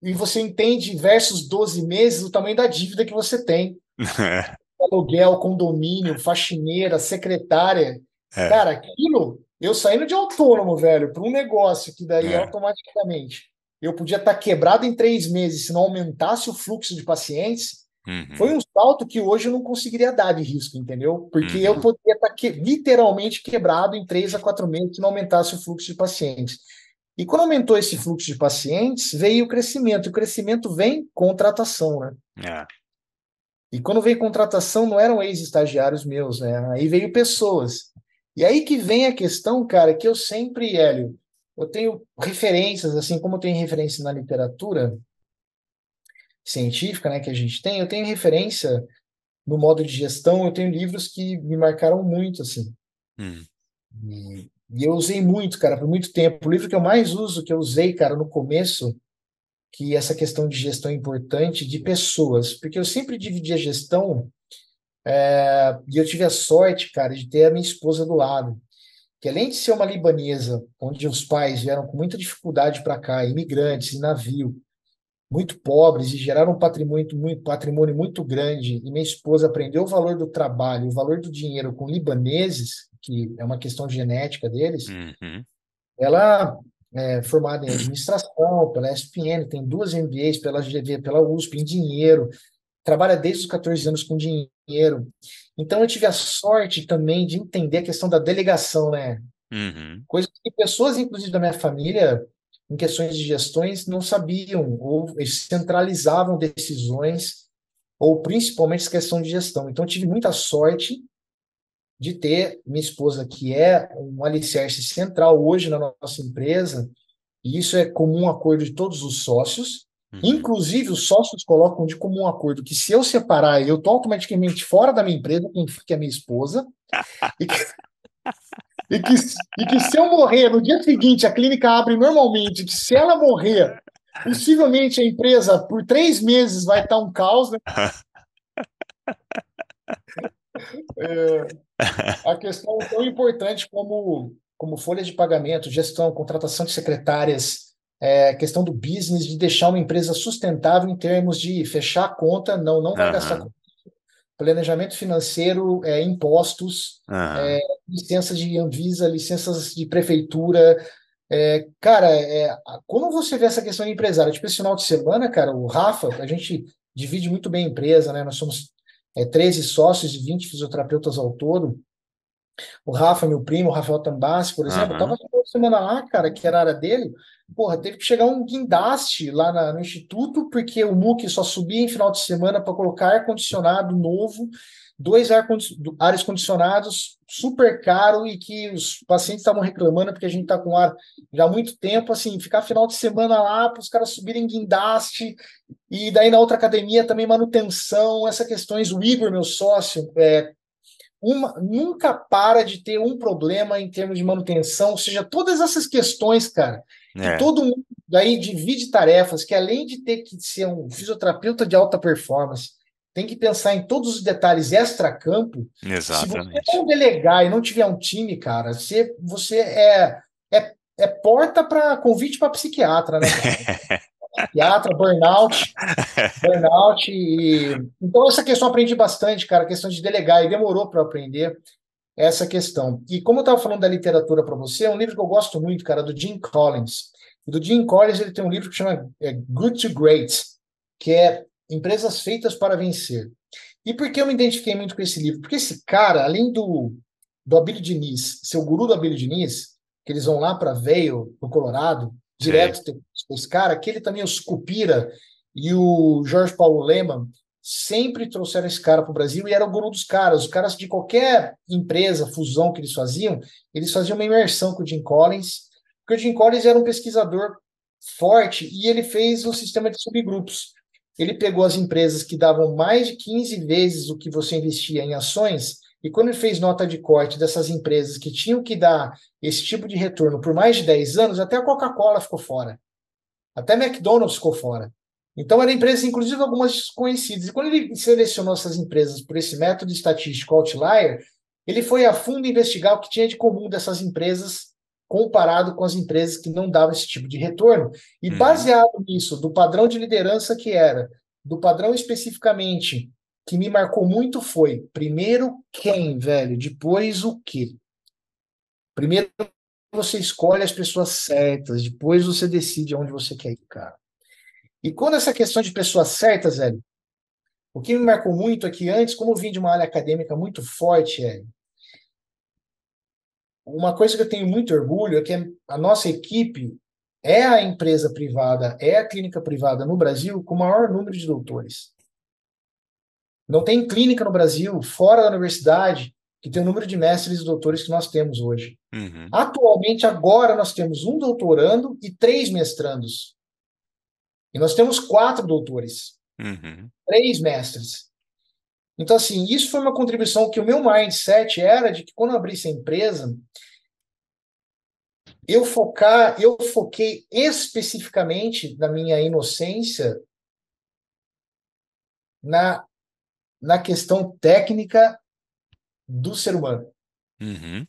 e você entende versus 12 meses o tamanho da dívida que você tem. É. Aluguel, condomínio, faxineira, secretária. É. Cara, aquilo, eu saindo de autônomo, velho, para um negócio que daí é. automaticamente eu podia estar tá quebrado em três meses se não aumentasse o fluxo de pacientes Uhum. Foi um salto que hoje eu não conseguiria dar de risco, entendeu? Porque uhum. eu poderia estar que, literalmente quebrado em três a quatro meses se não aumentasse o fluxo de pacientes. E quando aumentou esse fluxo de pacientes, veio o crescimento. E o crescimento vem contratação, né? É. E quando veio contratação, não eram ex-estagiários meus, né? Aí veio pessoas. E aí que vem a questão, cara, que eu sempre, Hélio, eu tenho referências, assim como eu tenho referência na literatura, científica né, que a gente tem, eu tenho referência no modo de gestão, eu tenho livros que me marcaram muito, assim. Hum. E, e, eu usei muito, cara, por muito tempo. O livro que eu mais uso, que eu usei, cara, no começo, que essa questão de gestão é importante, de pessoas, porque eu sempre dividi a gestão, é, e eu tive a sorte, cara, de ter a minha esposa do lado, que além de ser uma libanesa, onde os pais vieram com muita dificuldade para cá, imigrantes, em navio, muito pobres e geraram um patrimônio muito, patrimônio muito grande, e minha esposa aprendeu o valor do trabalho, o valor do dinheiro com libaneses, que é uma questão genética deles, uhum. ela é formada em administração pela ESPN, tem duas MBAs pela GV, pela USP, em dinheiro, trabalha desde os 14 anos com dinheiro. Então eu tive a sorte também de entender a questão da delegação, né? Uhum. Coisas que pessoas, inclusive da minha família, em questões de gestões, não sabiam, ou centralizavam decisões, ou principalmente essa questão de gestão. Então tive muita sorte de ter minha esposa, que é um alicerce central hoje na nossa empresa, e isso é comum acordo de todos os sócios. Uhum. Inclusive, os sócios colocam de comum acordo que se eu separar, eu estou automaticamente fora da minha empresa, quem fica é minha esposa. e, que, e, que, e que se eu morrer no dia seguinte, a clínica abre normalmente, que se ela morrer, possivelmente a empresa por três meses vai estar um caos, né? É, a questão tão importante como, como folha de pagamento, gestão, contratação de secretárias, é, questão do business, de deixar uma empresa sustentável em termos de fechar a conta, não, não vai uhum. gastar planejamento financeiro, é, impostos, uhum. é, licenças de Anvisa, licenças de prefeitura. É, cara, é, quando você vê essa questão de empresário, tipo esse final de semana, cara, o Rafa, a gente divide muito bem a empresa, né? Nós somos é, 13 sócios e 20 fisioterapeutas ao todo. O Rafa, meu primo, o Rafael Tambassi, por exemplo, uhum. tava uma semana lá, cara, que era a área dele, porra, teve que chegar um guindaste lá na, no instituto, porque o MUC só subia em final de semana para colocar ar-condicionado novo, dois ar ares condicionados super caro e que os pacientes estavam reclamando porque a gente está com ar já há muito tempo, assim, ficar final de semana lá para os caras subirem guindaste e daí na outra academia também manutenção, essas questões, o Igor, meu sócio, é, uma, nunca para de ter um problema em termos de manutenção, ou seja, todas essas questões, cara, é. que todo mundo daí divide tarefas, que além de ter que ser um fisioterapeuta de alta performance, tem que pensar em todos os detalhes extra-campo. Exatamente. Se você não delegar e não tiver um time, cara, você, você é, é, é porta para convite para psiquiatra, né? psiquiatra, burnout, burnout. E... Então, essa questão aprendi bastante, cara, questão de delegar, e demorou para aprender essa questão. E como eu estava falando da literatura para você, é um livro que eu gosto muito, cara, do Jim Collins. E do Jim Collins, ele tem um livro que chama é, Good to Great, que é Empresas Feitas para Vencer. E por que eu me identifiquei muito com esse livro? Porque esse cara, além do, do Abílio Diniz, seu guru do Abílio Diniz, que eles vão lá para Vail, no Colorado, direto com esse cara, que ele também, o Scupira e o Jorge Paulo Lehmann, sempre trouxeram esse cara para o Brasil e era o guru dos caras. Os caras de qualquer empresa, fusão que eles faziam, eles faziam uma imersão com o Jim Collins, porque o Jim Collins era um pesquisador forte e ele fez um sistema de subgrupos. Ele pegou as empresas que davam mais de 15 vezes o que você investia em ações, e quando ele fez nota de corte dessas empresas que tinham que dar esse tipo de retorno por mais de 10 anos, até a Coca-Cola ficou fora. Até a McDonald's ficou fora. Então, eram empresas, inclusive algumas desconhecidas. E quando ele selecionou essas empresas por esse método estatístico outlier, ele foi a fundo investigar o que tinha de comum dessas empresas comparado com as empresas que não davam esse tipo de retorno. E uhum. baseado nisso, do padrão de liderança que era, do padrão especificamente que me marcou muito foi, primeiro quem, velho, depois o que. Primeiro você escolhe as pessoas certas, depois você decide aonde você quer ir, cara. E quando essa questão de pessoas certas, velho, o que me marcou muito é que antes, como eu vim de uma área acadêmica muito forte, é, uma coisa que eu tenho muito orgulho é que a nossa equipe é a empresa privada, é a clínica privada no Brasil com o maior número de doutores. Não tem clínica no Brasil, fora da universidade, que tem o número de mestres e doutores que nós temos hoje. Uhum. Atualmente, agora, nós temos um doutorando e três mestrandos. E nós temos quatro doutores, uhum. três mestres. Então, assim, isso foi uma contribuição que o meu mindset era de que quando eu abrisse a empresa, eu focar, eu foquei especificamente na minha inocência na, na questão técnica do ser humano. Uhum.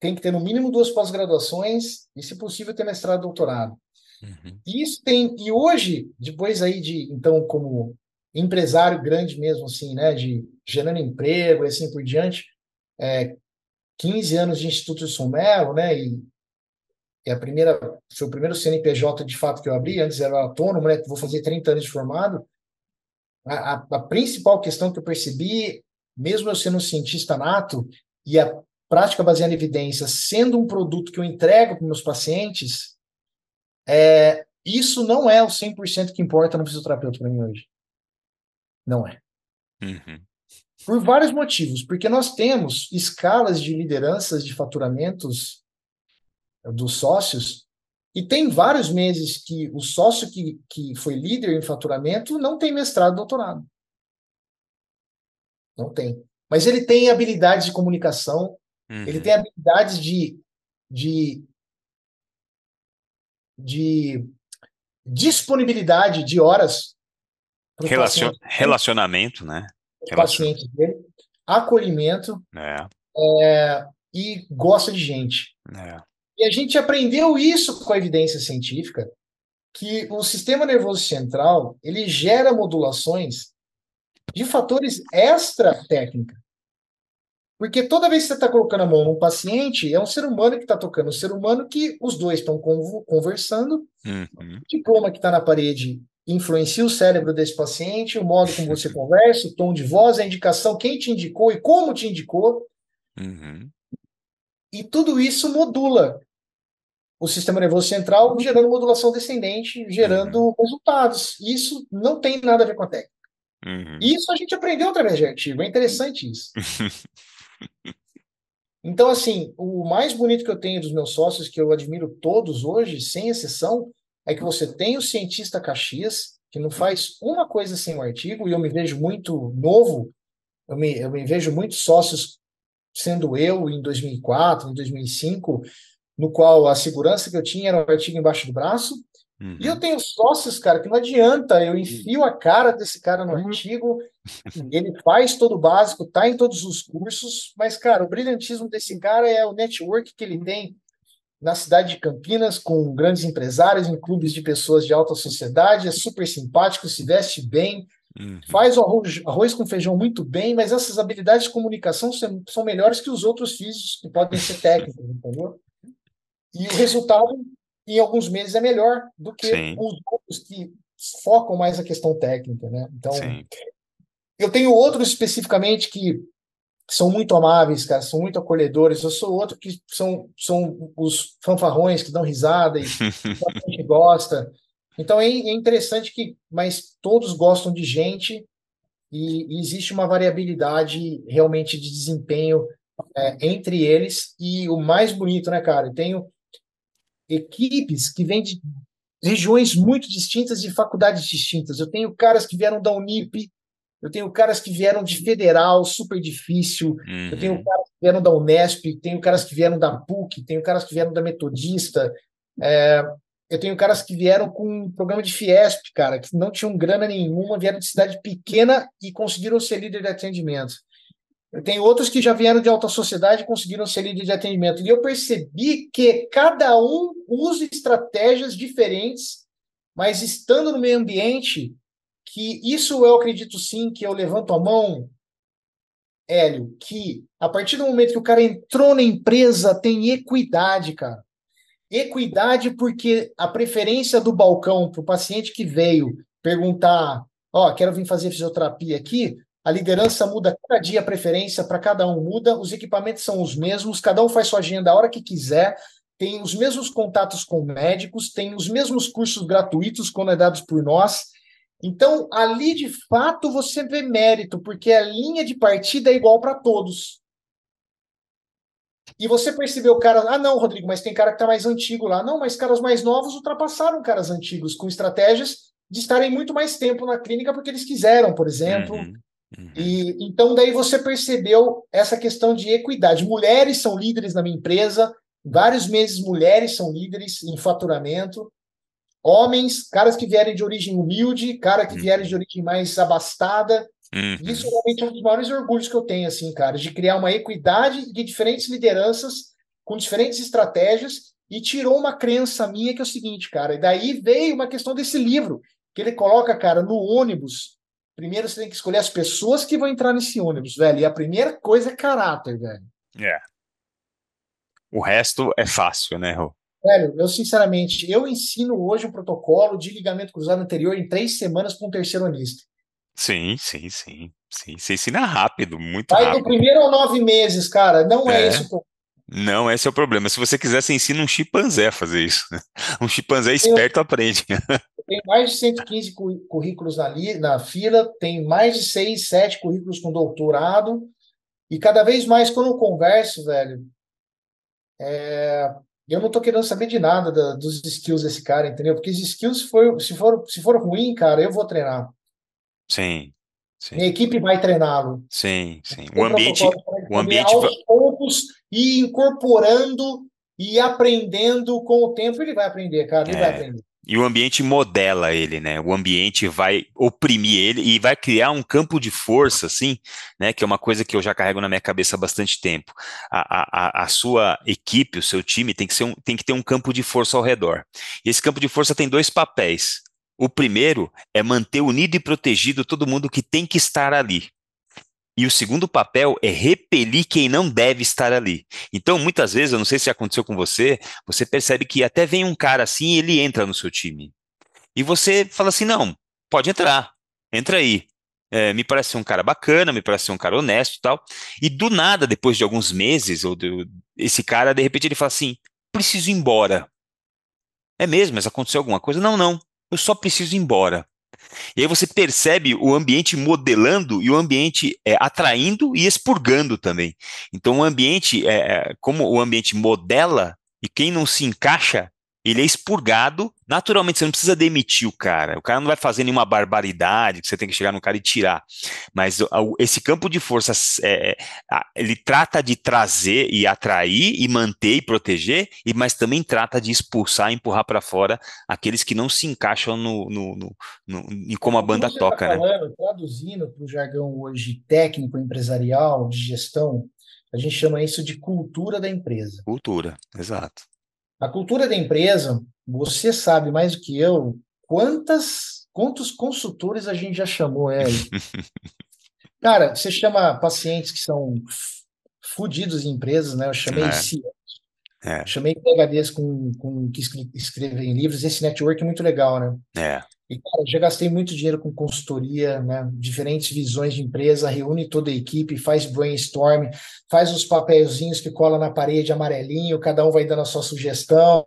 Tem que ter no mínimo duas pós-graduações e, se possível, ter mestrado, doutorado. Uhum. Isso tem e hoje, depois aí de então como empresário grande mesmo, assim, né, de gerando emprego e assim por diante, é, 15 anos de Instituto de São Melo, né, e, e, a primeira, foi o primeiro CNPJ de fato que eu abri, antes era autônomo, né, vou fazer 30 anos de formado, a, a, principal questão que eu percebi, mesmo eu sendo um cientista nato e a prática baseada em evidências sendo um produto que eu entrego para meus pacientes, é, isso não é o 100% que importa no fisioterapeuta para mim hoje. Não é. Uhum. Por vários motivos. Porque nós temos escalas de lideranças de faturamentos dos sócios e tem vários meses que o sócio que, que foi líder em faturamento não tem mestrado doutorado. Não tem. Mas ele tem habilidades de comunicação, uhum. ele tem habilidades de, de, de disponibilidade de horas. Relacion, relacionamento, né? Paciente dele, acolhimento é. É, e gosta de gente. É. E a gente aprendeu isso com a evidência científica, que o sistema nervoso central ele gera modulações de fatores extra técnica. Porque toda vez que você está colocando a mão num paciente, é um ser humano que está tocando, um ser humano que os dois estão conversando, uhum. o diploma que está na parede influencia o cérebro desse paciente, o modo como você conversa, o tom de voz, a indicação, quem te indicou e como te indicou. Uhum. E tudo isso modula o sistema nervoso central, gerando modulação descendente, gerando uhum. resultados. Isso não tem nada a ver com a técnica. Uhum. Isso a gente aprendeu através de artigo. É interessante isso. então, assim, o mais bonito que eu tenho dos meus sócios, que eu admiro todos hoje, sem exceção, é que você tem o cientista Caxias, que não faz uma coisa sem o artigo, e eu me vejo muito novo, eu me, eu me vejo muitos sócios sendo eu em 2004, em 2005, no qual a segurança que eu tinha era o artigo embaixo do braço. Uhum. E eu uhum. tenho sócios, cara, que não adianta, eu enfio a cara desse cara no uhum. artigo, ele faz todo o básico, tá em todos os cursos, mas, cara, o brilhantismo desse cara é o network que ele tem na cidade de Campinas, com grandes empresários, em clubes de pessoas de alta sociedade, é super simpático, se veste bem, uhum. faz o arroz, arroz, com feijão muito bem, mas essas habilidades de comunicação são, são melhores que os outros físicos que podem ser técnicos, entendeu? E o resultado, em alguns meses, é melhor do que Sim. os outros que focam mais a questão técnica, né? Então, Sim. eu tenho outros especificamente que são muito amáveis, cara, são muito acolhedores. Eu sou outro que são, são os fanfarrões que dão risada e a gente gosta. Então é, é, interessante que, mas todos gostam de gente e, e existe uma variabilidade realmente de desempenho é, entre eles. E o mais bonito, né, cara? Eu tenho equipes que vêm de regiões muito distintas e faculdades distintas. Eu tenho caras que vieram da Unip, eu tenho caras que vieram de Federal, super difícil, uhum. eu tenho uhum. caras que vieram da Unesp, tenho caras que vieram da PUC, tenho caras que vieram da Metodista, é, eu tenho caras que vieram com um programa de Fiesp, cara, que não tinham grana nenhuma, vieram de cidade pequena e conseguiram ser líder de atendimento. Eu tenho outros que já vieram de alta sociedade e conseguiram ser líder de atendimento. E eu percebi que cada um usa estratégias diferentes, mas estando no meio ambiente, que isso eu acredito sim, que eu levanto a mão, Hélio, que a partir do momento que o cara entrou na empresa, tem equidade, cara. Equidade porque a preferência do balcão para o paciente que veio perguntar, ó, oh, quero vir fazer fisioterapia aqui, a liderança muda cada dia, a preferência para cada um muda, os equipamentos são os mesmos, cada um faz sua agenda a hora que quiser, tem os mesmos contatos com médicos, tem os mesmos cursos gratuitos quando é dados por nós. Então, ali de fato você vê mérito, porque a linha de partida é igual para todos. E você percebeu cara, ah não, Rodrigo, mas tem cara que está mais antigo lá. Não, mas caras mais novos ultrapassaram caras antigos com estratégias de estarem muito mais tempo na clínica porque eles quiseram, por exemplo. Uhum. Uhum. E então daí você percebeu essa questão de equidade. Mulheres são líderes na minha empresa, vários meses mulheres são líderes em faturamento. Homens, caras que vierem de origem humilde, cara que vierem de uhum. origem mais abastada. Uhum. Isso realmente é um dos maiores orgulhos que eu tenho, assim, cara, de criar uma equidade de diferentes lideranças com diferentes estratégias e tirou uma crença minha que é o seguinte, cara. E daí veio uma questão desse livro que ele coloca, cara, no ônibus Primeiro você tem que escolher as pessoas que vão entrar nesse ônibus, velho. E a primeira coisa é caráter, velho. É. O resto é fácil, né, Rô? Velho, eu sinceramente, eu ensino hoje um protocolo de ligamento cruzado anterior em três semanas para um terceironista. Sim, sim, sim. Sim, você ensina rápido, muito Vai do rápido. primeiro ao nove meses, cara. Não é esse É, o problema. não, esse é o problema. Se você quiser, você ensina um chimpanzé a fazer isso. Um chimpanzé Eu esperto aprende. tenho mais de 115 cu- currículos na, li- na fila, tem mais de 6, 7 currículos com doutorado, e cada vez mais, quando eu converso, velho, eu não tô querendo saber de nada da- dos skills desse cara, entendeu? Porque os skills, se for, se for, se for ruim, cara, eu vou treinar. Sim, Minha sim, equipe vai treiná-lo. sim, sim. O Tem ambiente, protocolo para ele o ambiente, aos poucos, ir incorporando e aprendendo com o tempo. Ele vai aprender, cara, ele vai é, aprender. E o ambiente modela ele, né? O ambiente vai oprimir ele e vai criar um campo de força, assim, né? Que é uma coisa que eu já carrego na minha cabeça há bastante tempo. A, a, a sua equipe, o seu time tem que ser um, tem que ter um campo de força ao redor. E esse campo de força tem dois papéis. O primeiro é manter unido e protegido todo mundo que tem que estar ali. E o segundo papel é repelir quem não deve estar ali. Então, muitas vezes, eu não sei se aconteceu com você, você percebe que até vem um cara assim e ele entra no seu time. E você fala assim: não, pode entrar, entra aí. É, me parece um cara bacana, me parece um cara honesto e tal. E do nada, depois de alguns meses, ou do- esse cara, de repente, ele fala assim: preciso ir embora. É mesmo, mas aconteceu alguma coisa? Não, não, eu só preciso ir embora. E aí você percebe o ambiente modelando e o ambiente é, atraindo e expurgando também. Então o ambiente, é, é, como o ambiente modela, e quem não se encaixa, ele é expurgado. Naturalmente, você não precisa demitir o cara. O cara não vai fazer nenhuma barbaridade que você tem que chegar no cara e tirar. Mas esse campo de forças, é, é, ele trata de trazer e atrair e manter e proteger, e mas também trata de expulsar, empurrar para fora aqueles que não se encaixam no, no, no- no- em como a banda você está toca, né? falando, traduzindo para o jargão hoje técnico, empresarial, de gestão, a gente chama isso de cultura da empresa. Cultura, exato. A cultura da empresa, você sabe mais do que eu, quantas, quantos consultores a gente já chamou, Hélio? Cara, você chama pacientes que são fudidos em empresas, né? Eu chamei É, é, chamei PhDs com, com, que escre- escrevem livros, esse network é muito legal, né? é, E, cara, já gastei muito dinheiro com consultoria, né? Diferentes visões de empresa, reúne toda a equipe, faz brainstorm, faz os papelzinhos que cola na parede amarelinho, cada um vai dando a sua sugestão.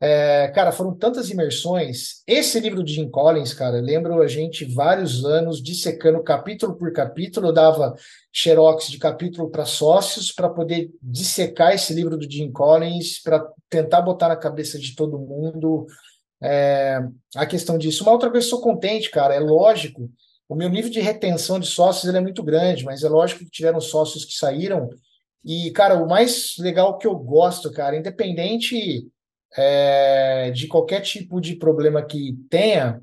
É, cara, foram tantas imersões. Esse livro de Jim Collins, cara, lembro a gente vários anos dissecando capítulo por capítulo, eu dava xerox de capítulo para sócios para poder dissecar esse livro do Jim Collins, para tentar botar na cabeça de todo mundo é, a questão disso. Uma outra coisa, eu sou contente, cara, é lógico, o meu nível de retenção de sócios é muito grande, mas é lógico que tiveram sócios que saíram. E, cara, o mais legal que eu gosto, cara, independente é, de qualquer tipo de problema que tenha,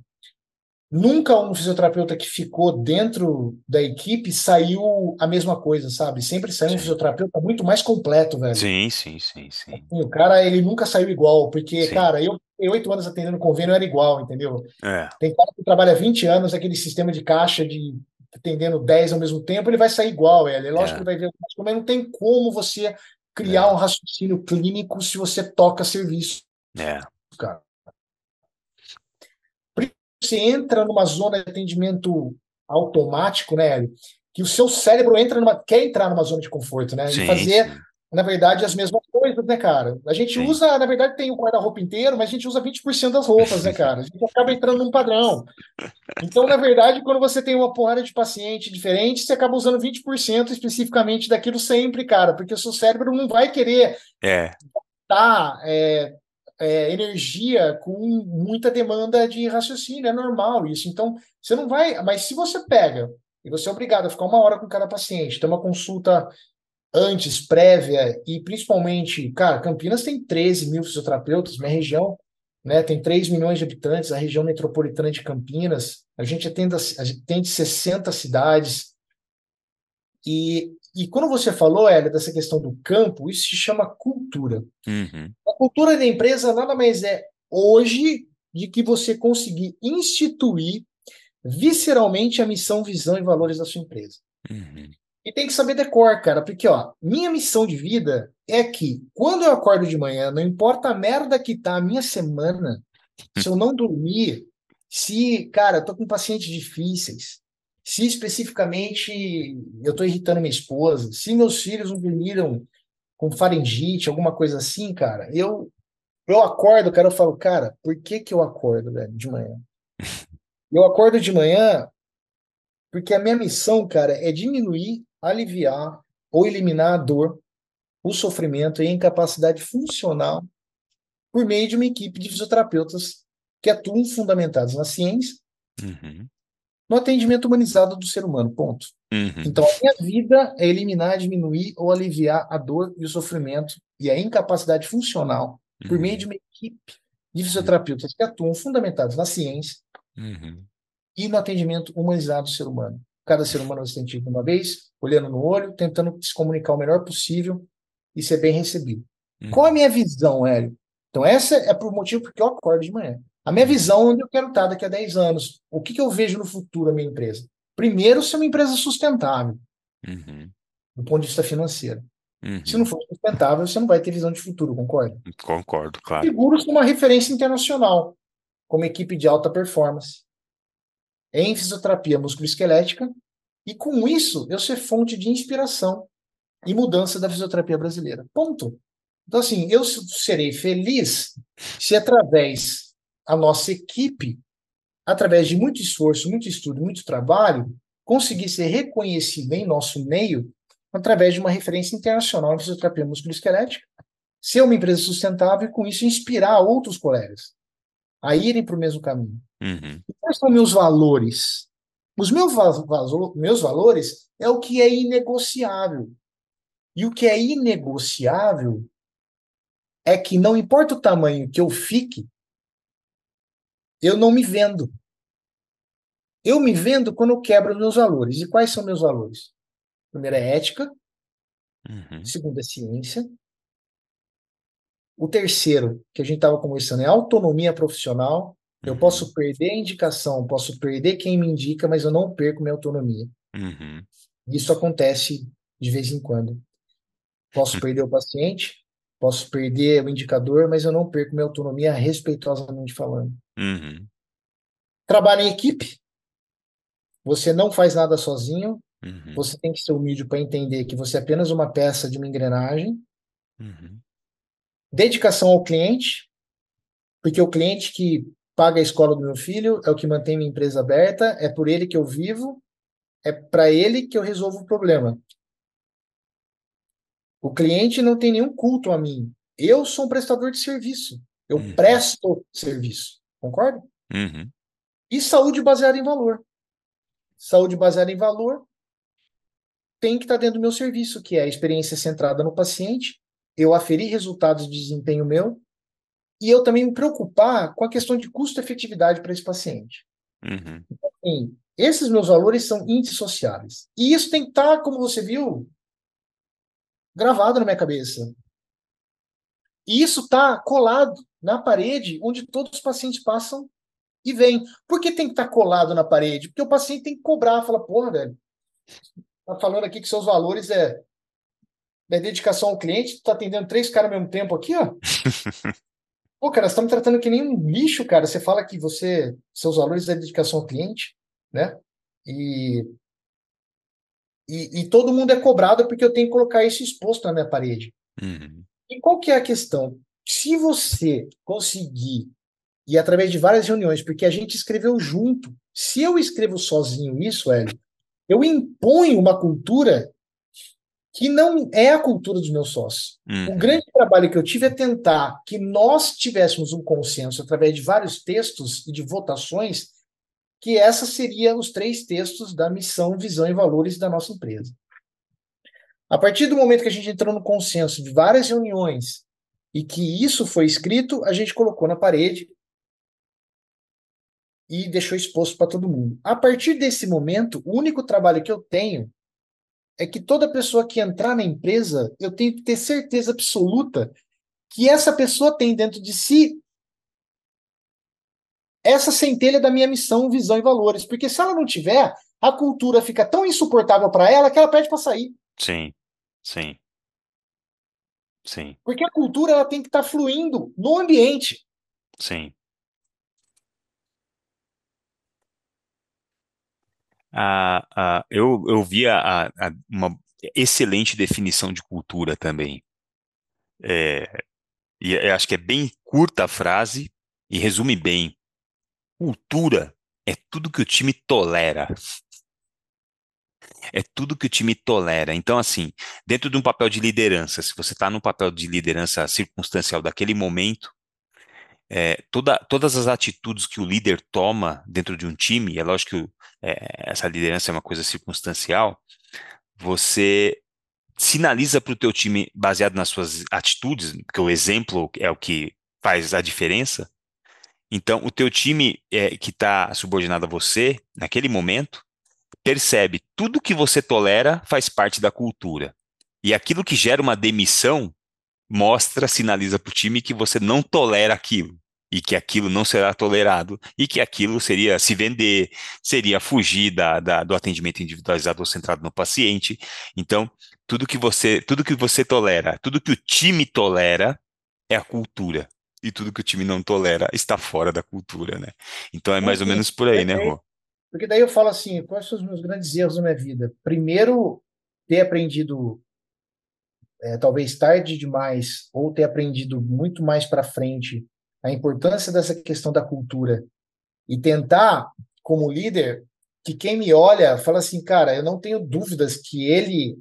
nunca um fisioterapeuta que ficou dentro da equipe saiu a mesma coisa, sabe? Sempre saiu um sim, fisioterapeuta muito mais completo, velho. sim, sim, sim, sim, O cara, ele nunca saiu igual, porque, sim, cara, eu oito anos atendendo convênio, era igual, entendeu? é, Tem cara que trabalha 20 anos, aquele sistema de caixa de atendendo 10 ao mesmo tempo, ele vai sair igual, ele. É lógico que é, ele vai ver, mas não tem como você criar é, um raciocínio clínico se você toca serviço, é, cara. Você entra numa zona de atendimento automático, né, Hélio? Que o seu cérebro entra numa, quer entrar numa zona de conforto, né? E sim, fazer sim, na verdade, as mesmas coisas, né, cara? A gente sim, usa, na verdade, tem o guarda-roupa inteiro, mas a gente usa 20% das roupas, né, cara? A gente acaba entrando num padrão. Então, na verdade, quando você tem uma porrada de paciente diferente, você acaba usando 20% especificamente daquilo sempre, cara, porque o seu cérebro não vai querer é, dar é, é, energia com muita demanda de raciocínio, é normal isso. Então, você não vai. Mas se você pega e você é obrigado a ficar uma hora com cada paciente, ter uma consulta antes, prévia, e principalmente, cara, Campinas tem 13 mil fisioterapeutas, minha região, né, tem 3 milhões de habitantes, a região metropolitana de Campinas, a gente atende, atende 60 cidades, e, e quando você falou, Hélio, dessa questão do campo, isso se chama cultura. uhum, A cultura da empresa nada mais é hoje de que você conseguir instituir visceralmente a missão, visão e valores da sua empresa. uhum, E tem que saber decor, cara, porque ó, minha missão de vida é que quando eu acordo de manhã, não importa a merda que tá a minha semana, se eu não dormir, se, cara, eu tô com pacientes difíceis, se especificamente eu estou irritando minha esposa, se meus filhos não dormiram com faringite, alguma coisa assim, cara, eu eu acordo, cara, eu falo, cara, por que que eu acordo, velho, de manhã? Eu acordo de manhã porque a minha missão, cara, é diminuir, aliviar ou eliminar a dor, o sofrimento e a incapacidade funcional por meio de uma equipe de fisioterapeutas que atuam fundamentados na ciência, uhum. no atendimento humanizado do ser humano, ponto. Uhum. Então, a minha vida é eliminar, diminuir ou aliviar a dor e o sofrimento e a incapacidade funcional por uhum. meio de uma equipe de fisioterapeutas que atuam fundamentados na ciência uhum. e no atendimento humanizado do ser humano. Cada ser humano ser atendido uma vez, olhando no olho, tentando se comunicar o melhor possível e ser bem recebido. Uhum. Qual a minha visão, Hélio? Então, essa é por motivo porque eu acordo de manhã. A minha visão, onde eu quero estar daqui a 10 anos. O que, que eu vejo no futuro da minha empresa? Primeiro, ser uma empresa sustentável, uhum. do ponto de vista financeiro. Uhum. Se não for sustentável, você não vai ter visão de futuro, concorda? Concordo, claro. Seguros uma referência internacional, como equipe de alta performance, em fisioterapia musculoesquelética, e com isso eu ser fonte de inspiração e mudança da fisioterapia brasileira. Ponto. Então, assim, eu serei feliz se através a nossa equipe, através de muito esforço, muito estudo, muito trabalho, conseguir ser reconhecido em nosso meio através de uma referência internacional em fisioterapia musculoesquelética, ser uma empresa sustentável e, com isso, inspirar outros colegas a irem para o mesmo caminho. Uhum. Quais são meus valores? Os meus, meus valores é o que é inegociável. E o que é inegociável é que não importa o tamanho que eu fique, eu não me vendo. Eu me vendo quando eu quebro os meus valores. E quais são meus valores? Primeiro é ética. Uhum. Segundo é ciência. O terceiro, que a gente estava conversando, é autonomia profissional. Eu uhum. posso perder a indicação, posso perder quem me indica, mas eu não perco minha autonomia. Uhum. Isso acontece de vez em quando. Posso perder o paciente, posso perder o indicador, mas eu não perco minha autonomia respeitosamente falando. Uhum. Trabalho em equipe. Você não faz nada sozinho. Uhum. Você tem que ser humilde para entender que você é apenas uma peça de uma engrenagem. Uhum. Dedicação ao cliente, porque o cliente que paga a escola do meu filho é o que mantém minha empresa aberta, é por ele que eu vivo, é para ele que eu resolvo o problema. O cliente não tem nenhum culto a mim. Eu sou um prestador de serviço. Eu uhum. presto serviço. Concorda? Uhum. E saúde baseada em valor. Saúde baseada em valor tem que estar dentro do meu serviço, que é a experiência centrada no paciente, eu aferir resultados de desempenho meu e eu também me preocupar com a questão de custo-efetividade para esse paciente. Uhum. Então, assim, esses meus valores são indissociáveis. E isso tem que estar, como você viu, gravado na minha cabeça. E isso está colado na parede onde todos os pacientes passam e vêm. Por que tem que estar tá colado na parede? Porque o paciente tem que cobrar, fala, porra, velho, tá falando aqui que seus valores é, é dedicação ao cliente, tu tá atendendo três caras ao mesmo tempo aqui, ó. Pô, cara, você tá me tratando que nem um lixo, cara. Você fala que você, seus valores é dedicação ao cliente, né? E e, e, todo mundo é cobrado porque eu tenho que colocar isso exposto na minha parede. Uhum. E qual que é a questão? Se você conseguir, e através de várias reuniões, porque a gente escreveu junto, se eu escrevo sozinho isso, Hélio, eu imponho uma cultura que não é a cultura dos meus sócios. Uhum. O grande trabalho que eu tive é tentar que nós tivéssemos um consenso através de vários textos e de votações que essa seria os três textos da missão, visão e valores da nossa empresa. A partir do momento que a gente entrou no consenso de várias reuniões e que isso foi escrito, a gente colocou na parede e deixou exposto para todo mundo. A partir desse momento, o único trabalho que eu tenho é que toda pessoa que entrar na empresa, eu tenho que ter certeza absoluta que essa pessoa tem dentro de si essa centelha da minha missão, visão e valores. Porque se ela não tiver, a cultura fica tão insuportável para ela que ela pede para sair. Sim, sim. Sim. Porque a cultura ela tem que estar tá fluindo no ambiente. Sim. A, a, eu, eu vi a, a, uma excelente definição de cultura também. É, e eu acho que é bem curta a frase e resume bem. Cultura é tudo que o time tolera. É tudo que o time tolera. Então, assim, dentro de um papel de liderança, se você está no papel de liderança circunstancial daquele momento, é, toda, todas as atitudes que o líder toma dentro de um time, é lógico que é, essa liderança é uma coisa circunstancial, você sinaliza para o teu time baseado nas suas atitudes, porque o exemplo é o que faz a diferença. Então, o teu time é, que está subordinado a você, naquele momento, percebe tudo que você tolera faz parte da cultura. E aquilo que gera uma demissão mostra, sinaliza para o time que você não tolera aquilo e que aquilo não será tolerado e que aquilo seria se vender, seria fugir da, da, do atendimento individualizado ou centrado no paciente. Então, tudo que você, tudo que você tolera, tudo que o time tolera é a cultura. E tudo que o time não tolera está fora da cultura, né? Então é mais ou menos por aí, né, Rô? Porque daí eu falo assim, quais são os meus grandes erros na minha vida? Primeiro, ter aprendido é, talvez tarde demais, ou ter aprendido muito mais para frente a importância dessa questão da cultura e tentar, como líder, que quem me olha fala assim, cara, eu não tenho dúvidas que ele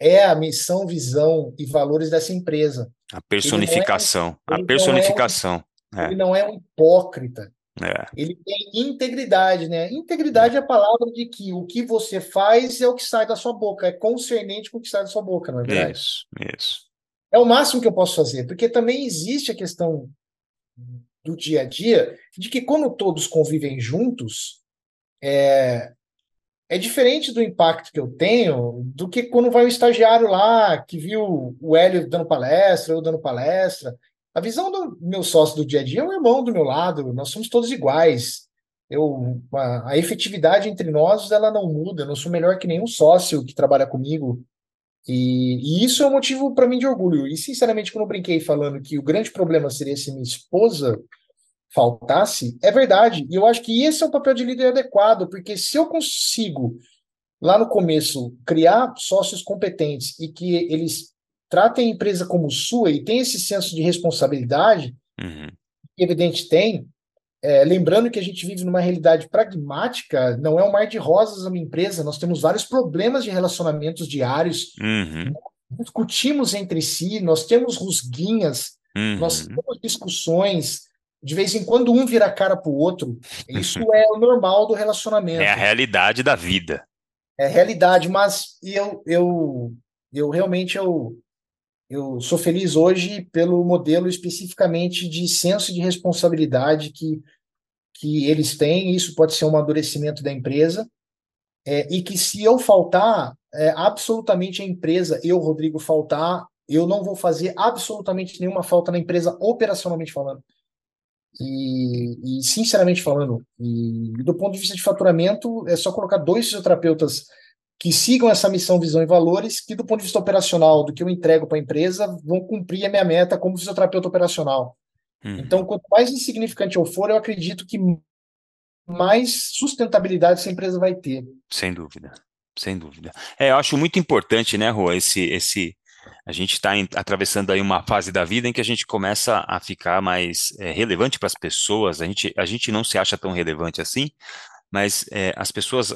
é a missão, visão e valores dessa empresa. A personificação, é, a personificação. Não é, ele não é um hipócrita. É. Ele tem integridade, né? Integridade é. é a palavra de que o que você faz é o que sai da sua boca, é concernente com o que sai da sua boca, não é verdade? Isso, isso. É o máximo que eu posso fazer, porque também existe a questão do dia a dia de que quando todos convivem juntos, é, é diferente do impacto que eu tenho do que quando vai um estagiário lá que viu o Hélio dando palestra, eu dando palestra. A visão do meu sócio do dia a dia é o irmão do meu lado, nós somos todos iguais. Eu, a, a efetividade entre nós ela não muda, eu não sou melhor que nenhum sócio que trabalha comigo. E, e isso é um motivo para mim de orgulho. E, sinceramente, quando eu brinquei falando que o grande problema seria se minha esposa faltasse, é verdade. E eu acho que esse é o papel de líder adequado, porque se eu consigo, lá no começo, criar sócios competentes e que eles tratem a empresa como sua e tem esse senso de responsabilidade, uhum. que evidente tem, é, lembrando que a gente vive numa realidade pragmática, não é um mar de rosas a minha empresa, nós temos vários problemas de relacionamentos diários, uhum. discutimos entre si, nós temos rusguinhas, uhum. nós temos discussões, de vez em quando um vira a cara para o outro. Isso é o normal do relacionamento. É a realidade da vida. É a realidade, mas eu, eu, eu realmente eu, eu sou feliz hoje pelo modelo especificamente de senso de responsabilidade que, que eles têm. Isso pode ser um amadurecimento da empresa. É, e que se eu faltar, é, absolutamente a empresa, eu, Rodrigo, faltar, eu não vou fazer absolutamente nenhuma falta na empresa, operacionalmente falando. E, e, sinceramente falando, e do ponto de vista de faturamento, é só colocar dois fisioterapeutas que sigam essa missão, visão e valores, que do ponto de vista operacional, do que eu entrego para a empresa, vão cumprir a minha meta como fisioterapeuta operacional. Uhum. Então, quanto mais insignificante eu for, eu acredito que mais sustentabilidade essa empresa vai ter. Sem dúvida, sem dúvida. É, eu acho muito importante, né, Rua, esse, esse, a gente está atravessando aí uma fase da vida em que a gente começa a ficar mais é, relevante para as pessoas. A gente, a gente não se acha tão relevante assim, mas é, as pessoas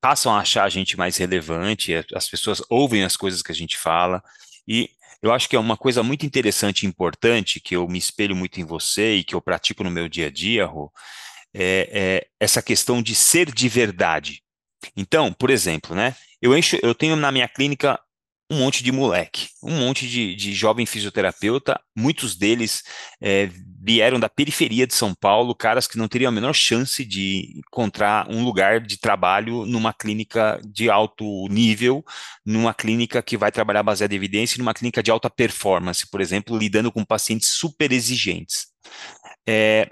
passam a achar a gente mais relevante, é, as pessoas ouvem as coisas que a gente fala, e eu acho que é uma coisa muito interessante e importante, que eu me espelho muito em você e que eu pratico no meu dia a dia, Rô, é, é essa questão de ser de verdade. Então, por exemplo, né, eu, encho, eu tenho na minha clínica um monte de moleque, um monte de, de jovem fisioterapeuta, muitos deles é, vieram da periferia de São Paulo, caras que não teriam a menor chance de encontrar um lugar de trabalho numa clínica de alto nível, numa clínica que vai trabalhar baseada em evidência, numa clínica de alta performance, por exemplo, lidando com pacientes super exigentes. É,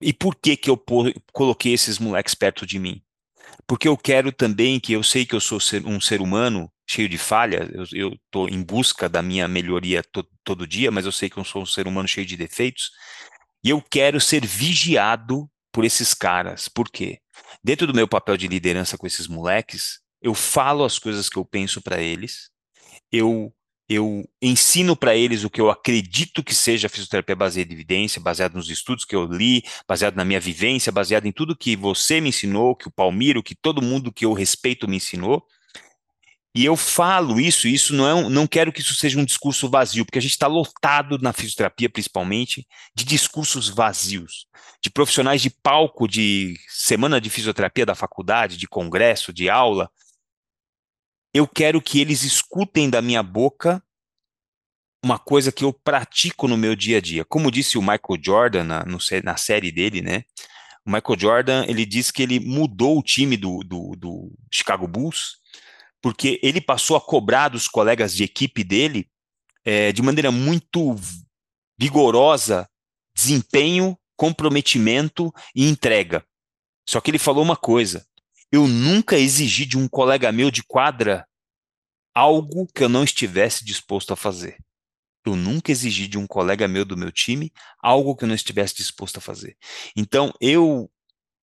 e por que que eu coloquei esses moleques perto de mim? Porque eu quero também que eu sei que eu sou um ser humano cheio de falha, eu estou em busca da minha melhoria to, todo dia, mas eu sei que eu sou um ser humano cheio de defeitos, e eu quero ser vigiado por esses caras. Por quê? dentro do meu papel de liderança com esses moleques, eu falo as coisas que eu penso para eles, eu eu ensino para eles o que eu acredito que seja fisioterapia baseada em evidência, baseado nos estudos que eu li, baseado na minha vivência, baseado em tudo que você me ensinou, que o Palmiro, que todo mundo que eu respeito me ensinou. E eu falo isso, isso não é um, não quero que isso seja um discurso vazio, porque a gente está lotado na fisioterapia, principalmente, de discursos vazios, de profissionais de palco de semana de fisioterapia da faculdade, de congresso, de aula, eu quero que eles escutem da minha boca uma coisa que eu pratico no meu dia a dia. Como disse o Michael Jordan na, no, na série dele, né? O Michael Jordan, ele disse que ele mudou o time do, do, do Chicago Bulls porque ele passou a cobrar dos colegas de equipe dele é, de maneira muito vigorosa desempenho, comprometimento e entrega. Só que ele falou uma coisa: eu nunca exigi de um colega meu de quadra algo que eu não estivesse disposto a fazer. Eu nunca exigi de um colega meu do meu time algo que eu não estivesse disposto a fazer. Então, eu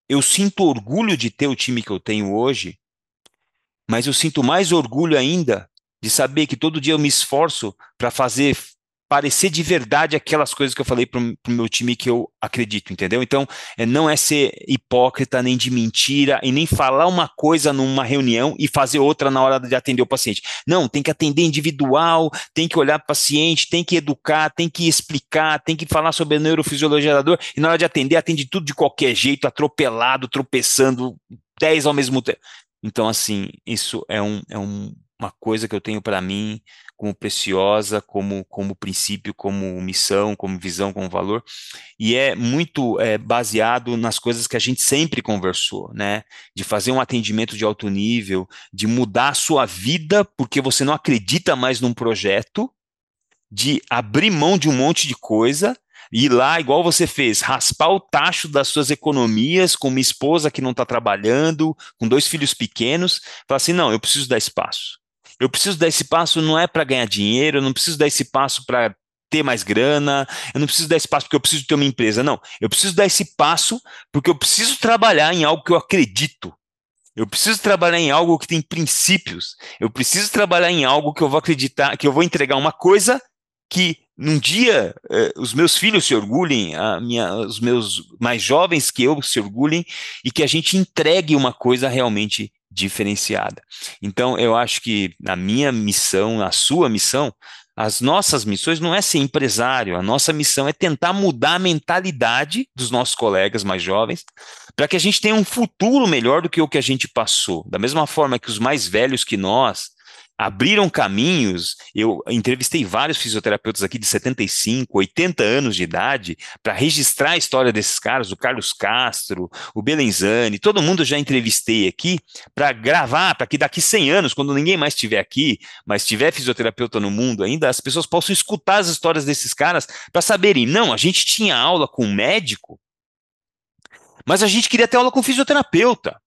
eu sinto orgulho de ter o time que eu tenho hoje, mas eu sinto mais orgulho ainda de saber que todo dia eu me esforço para fazer parecer de verdade aquelas coisas que eu falei para o meu time que eu acredito, entendeu? Então, é, não é ser hipócrita, nem de mentira, e nem falar uma coisa numa reunião e fazer outra na hora de atender o paciente. Não, tem que atender individual, tem que olhar para o paciente, tem que educar, tem que explicar, tem que falar sobre a neurofisiologia da dor, e na hora de atender, atende tudo de qualquer jeito, atropelado, tropeçando, dez ao mesmo tempo. Então, assim, isso é, um, é um, uma coisa que eu tenho para mim como preciosa, como, como princípio, como missão, como visão, como valor, e é muito é, baseado nas coisas que a gente sempre conversou, né? De fazer um atendimento de alto nível, de mudar a sua vida porque você não acredita mais num projeto, de abrir mão de um monte de coisa ir lá, igual você fez, raspar o tacho das suas economias com uma esposa que não está trabalhando, com dois filhos pequenos, falar assim: não, eu preciso dar espaço. Eu preciso dar esse passo não é para ganhar dinheiro, eu não preciso dar esse passo para ter mais grana, eu não preciso dar esse passo porque eu preciso ter uma empresa, não. Eu preciso dar esse passo porque eu preciso trabalhar em algo que eu acredito. Eu preciso trabalhar em algo que tem princípios. Eu preciso trabalhar em algo que eu vou acreditar, que eu vou entregar uma coisa que num dia eh, os meus filhos se orgulhem, minha, os meus mais jovens que eu se orgulhem e que a gente entregue uma coisa realmente diferenciada. Então, eu acho que a minha missão, a sua missão, as nossas missões não é ser empresário, a nossa missão é tentar mudar a mentalidade dos nossos colegas mais jovens, para que a gente tenha um futuro melhor do que o que a gente passou. Da mesma forma que os mais velhos que nós, abriram caminhos. Eu entrevistei vários fisioterapeutas aqui de 75, 80 anos de idade para registrar a história desses caras, o Carlos Castro, o Belenzani, todo mundo já entrevistei aqui para gravar, para que daqui 100 anos, quando ninguém mais estiver aqui, mas tiver fisioterapeuta no mundo ainda, as pessoas possam escutar as histórias desses caras para saberem, não, a gente tinha aula com um médico, mas a gente queria ter aula com fisioterapeuta.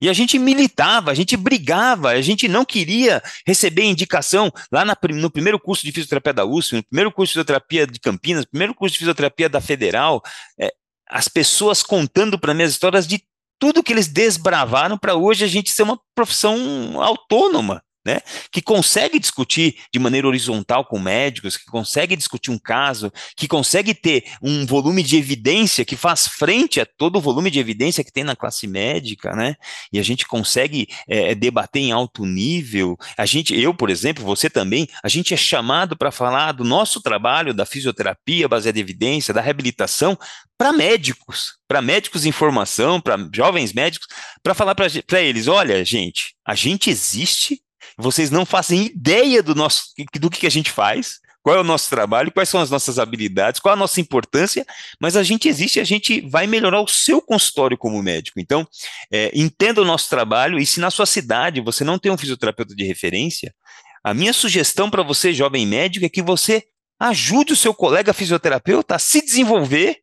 E a gente militava, a gente brigava, a gente não queria receber indicação lá na, no primeiro curso de fisioterapia da USP, no primeiro curso de fisioterapia de Campinas, no primeiro curso de fisioterapia da Federal, é, as pessoas contando para mim as histórias de tudo que eles desbravaram para hoje a gente ser uma profissão autônoma né, que consegue discutir de maneira horizontal com médicos, que consegue discutir um caso, que consegue ter um volume de evidência que faz frente a todo o volume de evidência que tem na classe médica, né? E a gente consegue é, debater em alto nível. A gente, eu, por exemplo, você também, a gente é chamado para falar do nosso trabalho da fisioterapia baseada em evidência, da reabilitação para médicos, para médicos em formação, para jovens médicos, para falar para eles: olha, gente, a gente existe vocês não fazem ideia do nosso do que a gente faz, qual é o nosso trabalho, quais são as nossas habilidades, qual a nossa importância, mas a gente existe a gente vai melhorar o seu consultório como médico. Então, é, entenda o nosso trabalho e se na sua cidade você não tem um fisioterapeuta de referência, a minha sugestão para você, jovem médico, é que você ajude o seu colega fisioterapeuta a se desenvolver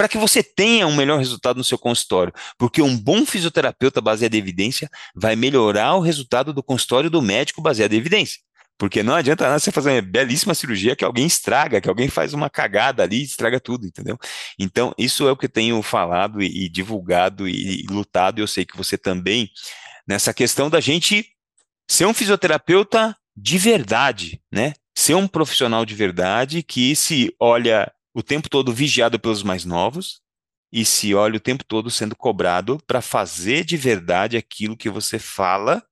para que você tenha um melhor resultado no seu consultório. Porque um bom fisioterapeuta baseado em evidência vai melhorar o resultado do consultório do médico baseado em evidência. Porque não adianta nada você fazer uma belíssima cirurgia que alguém estraga, que alguém faz uma cagada ali e estraga tudo, entendeu? Então, isso é o que eu tenho falado e, e divulgado e, e lutado, e eu sei que você também, nessa questão da gente ser um fisioterapeuta de verdade, né? Ser um profissional de verdade que se olha o tempo todo vigiado pelos mais novos e se olha o tempo todo sendo cobrado para fazer de verdade aquilo que você fala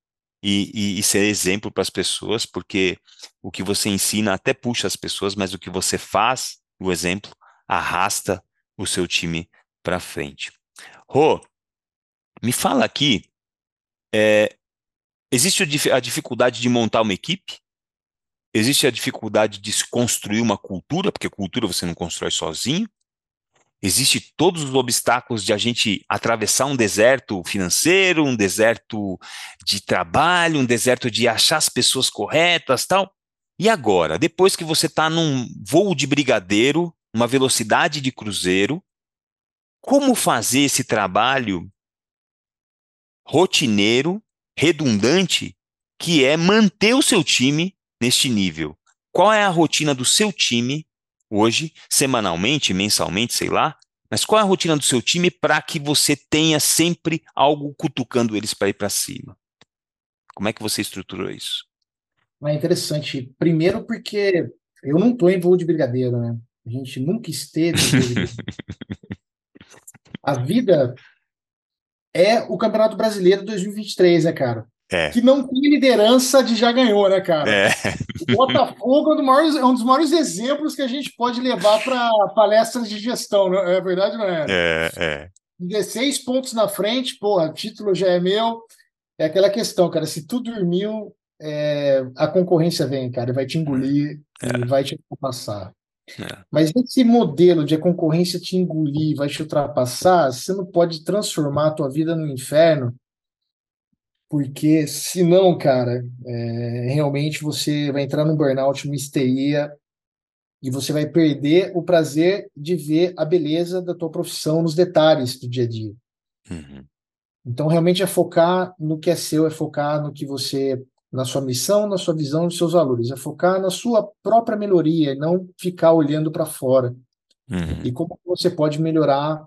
e, e, e ser exemplo para as pessoas, porque o que você ensina até puxa as pessoas, mas o que você faz, o exemplo, arrasta o seu time para frente. Rô, me fala aqui, é, existe a dificuldade de montar uma equipe? Existe a dificuldade de se construir uma cultura, porque cultura você não constrói sozinho? Existe todos os obstáculos de a gente atravessar um deserto financeiro, um deserto de trabalho, um deserto de achar as pessoas corretas, tal. E agora, depois que você está num voo de brigadeiro, uma velocidade de cruzeiro, como fazer esse trabalho rotineiro, redundante, que é manter o seu time neste nível? Qual é a rotina do seu time hoje, semanalmente, mensalmente, sei lá, mas qual é a rotina do seu time para que você tenha sempre algo cutucando eles para ir para cima? Como é que você estruturou isso? É interessante. Primeiro porque eu não estou em voo de brigadeiro, né? A gente nunca esteve A vida é o Campeonato Brasileiro 2023, né, cara? É. Que não tem liderança de já ganhou, né, cara? É. O Botafogo é um, maiores, é um, dos maiores exemplos que a gente pode levar para palestras de gestão, não é verdade, não é? É, é. 16 pontos na frente, porra, título já é meu. É aquela questão, cara, se tu dormiu, é, a concorrência vem, cara, vai te engolir é. e vai te ultrapassar. É. Mas esse modelo de a concorrência te engolir, vai te ultrapassar, você não pode transformar a tua vida no inferno porque senão, cara, é, realmente você vai entrar num burnout, numa histeria, e você vai perder o prazer de ver a beleza da tua profissão nos detalhes do dia a dia. Uhum. Então, realmente é focar no que é seu, é focar no que você, na sua missão, na sua visão, nos seus valores, é focar na sua própria melhoria, e não ficar olhando para fora. Uhum. E como você pode melhorar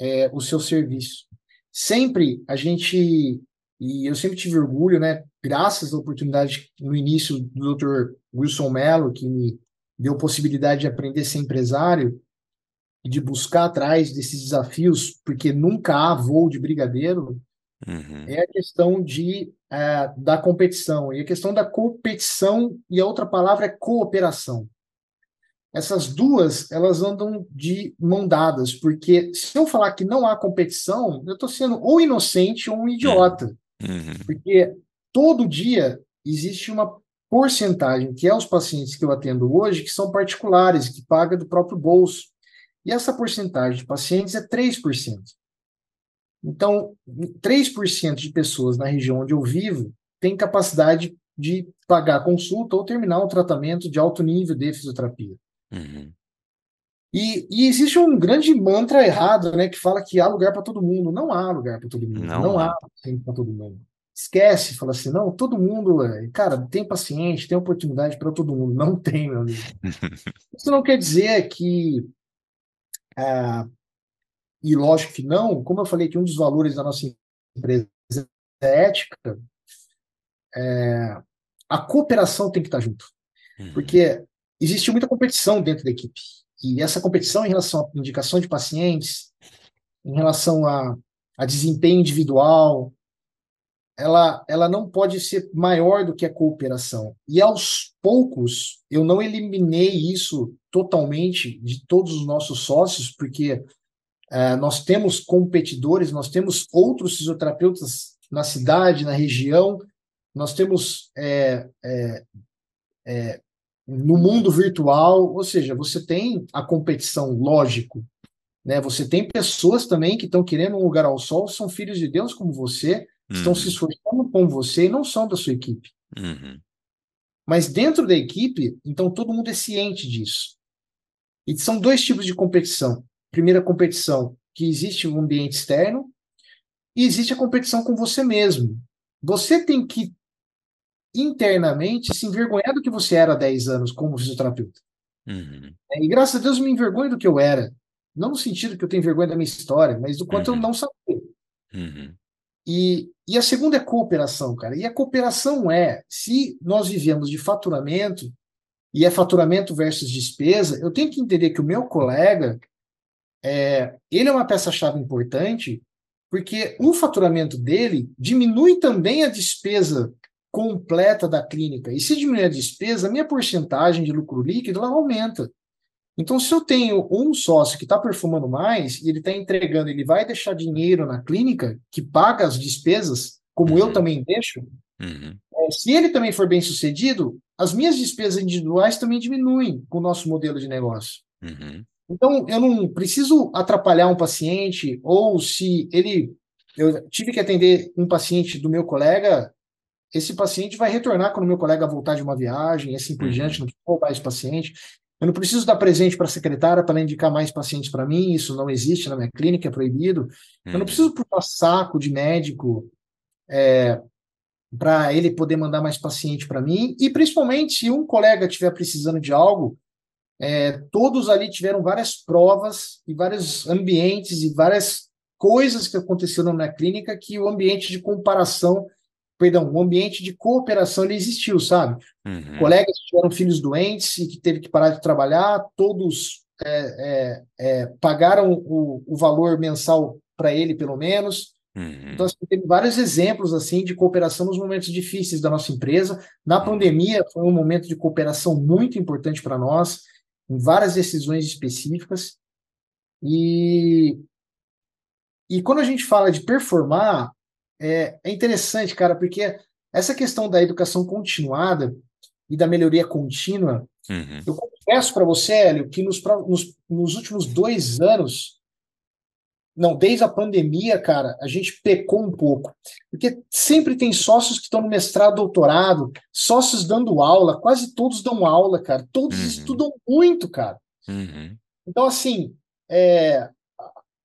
é, o seu serviço. Sempre a gente e eu sempre tive orgulho, né, graças à oportunidade no início do Dr. Wilson Mello, que me deu possibilidade de aprender a ser empresário e de buscar atrás desses desafios, porque nunca há voo de brigadeiro, uhum. é a questão de, é, da competição. E a questão da competição, e a outra palavra é cooperação. Essas duas, elas andam de mão dadas, porque se eu falar que não há competição, eu estou sendo ou inocente ou um idiota. Uhum. Porque todo dia existe uma porcentagem, que é os pacientes que eu atendo hoje, que são particulares, que paga do próprio bolso. E essa porcentagem de pacientes é 3%. Então, 3% de pessoas na região onde eu vivo têm capacidade de pagar consulta ou terminar um tratamento de alto nível de fisioterapia. Uhum. E, e, existe um grande mantra errado, né, que fala que há lugar para todo mundo. Não há lugar para todo mundo. Não, não há tempo para todo mundo. Esquece, fala assim, não, todo mundo, é, cara, tem paciente, tem oportunidade para todo mundo. Não tem, meu amigo. Isso não quer dizer que, é, e lógico que não, como eu falei que um dos valores da nossa empresa é ética, é, a cooperação tem que estar junto. Uhum. Porque existe muita competição dentro da equipe. E essa competição em relação à indicação de pacientes, em relação a, a desempenho individual, ela, ela não pode ser maior do que a cooperação. E aos poucos, eu não eliminei isso totalmente de todos os nossos sócios, porque é, nós temos competidores, nós temos outros fisioterapeutas na cidade, na região, nós temos é, é, é no mundo virtual, ou seja, você tem a competição, lógico, né? Você tem pessoas também que estão querendo um lugar ao sol, são filhos de Deus como você, uhum. estão se uhum. esforçando como você e não são da sua equipe. Uhum. Mas dentro da equipe, então todo mundo é ciente disso. E são dois tipos de competição. Primeira competição, que existe um ambiente externo, e existe a competição com você mesmo. Você tem que internamente se envergonhar do que você era há 10 anos como fisioterapeuta. Uhum. É, e graças a Deus eu me envergonho do que eu era. Não no sentido que eu tenho vergonha da minha história, mas do quanto uhum. eu não sabia. Uhum. E, e a segunda é cooperação, cara. E a cooperação é, se nós vivemos de faturamento, e é faturamento versus despesa, eu tenho que entender que o meu colega, é, ele é uma peça-chave importante, porque o faturamento dele diminui também a despesa completa da clínica. E se diminuir a despesa, a minha porcentagem de lucro líquido ela aumenta. Então, se eu tenho um sócio que está performando mais e ele está entregando, ele vai deixar dinheiro na clínica que paga as despesas, como uhum. eu também deixo, uhum. é, se ele também for bem sucedido, as minhas despesas individuais também diminuem com o nosso modelo de negócio. Uhum. Então, eu não preciso atrapalhar um paciente, ou se ele. Eu tive que atender um paciente do meu colega, esse paciente vai retornar quando meu colega voltar de uma viagem, assim por uhum. diante, não vou roubar esse paciente. Eu não preciso dar presente para a secretária para indicar mais pacientes para mim, isso não existe na minha clínica, é proibido. Eu não uhum. preciso puxar saco de médico é, para ele poder mandar mais paciente para mim, e principalmente se um colega estiver precisando de algo, é, todos ali tiveram várias provas e vários ambientes e várias coisas que aconteceram na clínica que o ambiente de comparação, perdão, o ambiente de cooperação ele existiu, sabe? Uhum. Colegas que tiveram filhos doentes e que teve que parar de trabalhar, todos é, é, é pagaram o, o valor mensal para ele, pelo menos. Uhum. Então, assim, teve vários exemplos assim de cooperação nos momentos difíceis da nossa empresa. Na uhum. pandemia, foi um momento de cooperação muito importante para nós em várias decisões específicas. E, e quando a gente fala de performar, é, é interessante, cara, porque essa questão da educação continuada e da melhoria contínua, uhum. eu confesso para você, Hélio, que nos, nos, nos últimos dois anos não, desde a pandemia, cara, a gente pecou um pouco. Porque sempre tem sócios que estão no mestrado, doutorado, sócios dando aula, quase todos dão aula, cara. Todos uhum. estudam muito, cara. Uhum. Então, assim, é,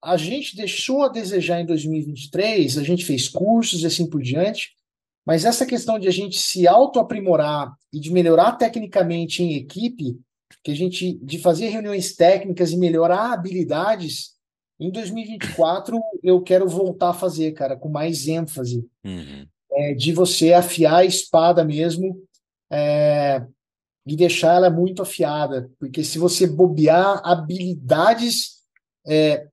a gente deixou a desejar em 2023, a gente fez cursos e assim por diante, mas essa questão de a gente se auto-aprimorar e de melhorar tecnicamente em equipe, que a gente de fazer reuniões técnicas e melhorar habilidades em 2024, eu quero voltar a fazer, cara, com mais ênfase. Uhum. É, de você afiar a espada mesmo é, e deixar ela muito afiada. Porque se você bobear habilidades é,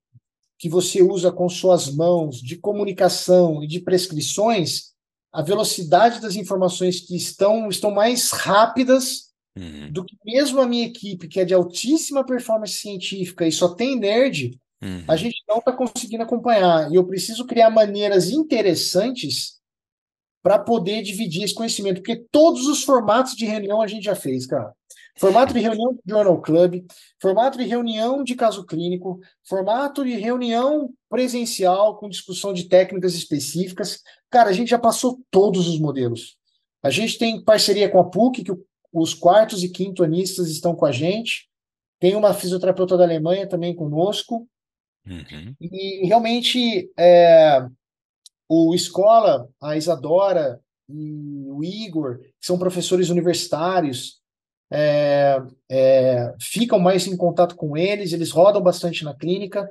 que você usa com suas mãos de comunicação e de prescrições, a velocidade das informações que estão, estão mais rápidas uhum. do que mesmo a minha equipe, que é de altíssima performance científica e só tem nerd, Uhum. A gente não está conseguindo acompanhar. E eu preciso criar maneiras interessantes para poder dividir esse conhecimento, porque todos os formatos de reunião a gente já fez, cara. Formato de reunião de Journal Club, formato de reunião de caso clínico, formato de reunião presencial com discussão de técnicas específicas. Cara, a gente já passou todos os modelos. A gente tem parceria com a PUC, que os quartos e quinto anistas estão com a gente. Tem uma fisioterapeuta da Alemanha também conosco. Uhum. E realmente é, o Escola, a Isadora e o Igor, que são professores universitários, é, é, ficam mais em contato com eles, eles rodam bastante na clínica,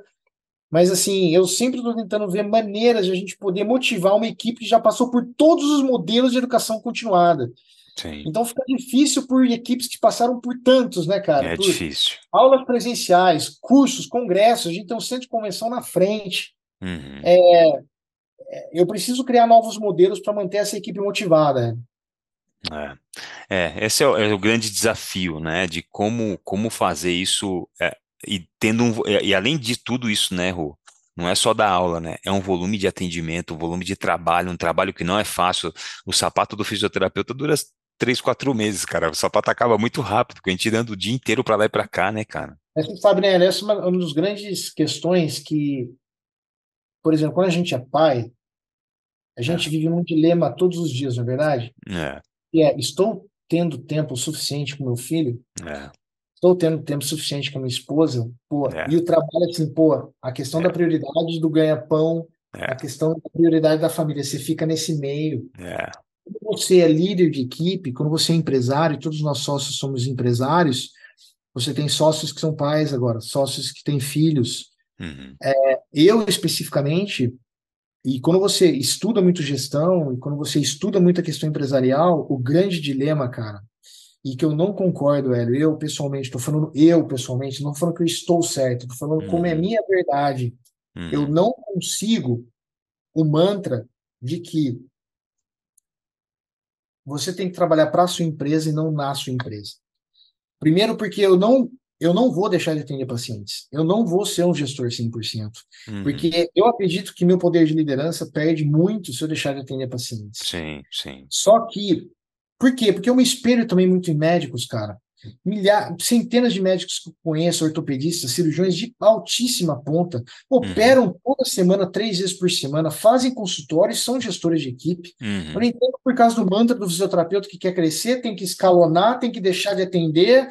mas assim, eu sempre estou tentando ver maneiras de a gente poder motivar uma equipe que já passou por todos os modelos de educação continuada. Sim. Então fica difícil por equipes que passaram por tantos, né, cara? É por difícil. Aulas presenciais, cursos, congressos, a gente tem um centro de convenção na frente. Uhum. É, é eu preciso criar novos modelos para manter essa equipe motivada. É, é esse é o, é o, grande desafio, né? De como, como fazer isso é, e tendo um, e além de tudo isso, né, Rô? Não é só dar aula, né? É um volume de atendimento, um volume de trabalho, um trabalho que não é fácil. O sapato do fisioterapeuta dura três, quatro meses, cara. O sapato acaba muito rápido, porque a gente anda o dia inteiro para lá e para cá, né, cara? Mas você sabe, né? Essa é uma, uma das grandes questões que, por exemplo, quando a gente é pai, a gente é. vive um dilema todos os dias, não é verdade? É. E é, estou tendo tempo suficiente com meu filho? É. Estou tendo tempo suficiente com minha esposa? Pô, é. e o trabalho, assim, pô, a questão da é. prioridade do ganha-pão, é. a questão da prioridade da família, você fica nesse meio. É você é líder de equipe, quando você é empresário, todos nós sócios somos empresários, você tem sócios que são pais agora, sócios que têm filhos. Uhum. É, eu, especificamente, e quando você estuda muito gestão, e quando você estuda muito a questão empresarial, o grande dilema, cara, e que eu não concordo, Hélio, eu pessoalmente, estou falando eu pessoalmente, não falando que eu estou certo, estou falando uhum. como é uhum. minha verdade. Uhum. Eu não consigo o mantra de que você tem que trabalhar para a sua empresa e não na sua empresa. Primeiro, porque eu não eu não vou deixar de atender pacientes. Eu não vou ser um gestor 100%. Uhum. Porque eu acredito que meu poder de liderança perde muito se eu deixar de atender pacientes. Sim, sim. Só que, por quê? Porque eu me espelho também muito em médicos, cara milhares, centenas de médicos que eu conheço, ortopedistas, cirurgiões de altíssima ponta, operam uhum. toda semana, três vezes por semana, fazem consultórios, são gestores de equipe. Uhum. Eu não entendo por causa do mantra do fisioterapeuta que quer crescer, tem que escalonar, tem que deixar de atender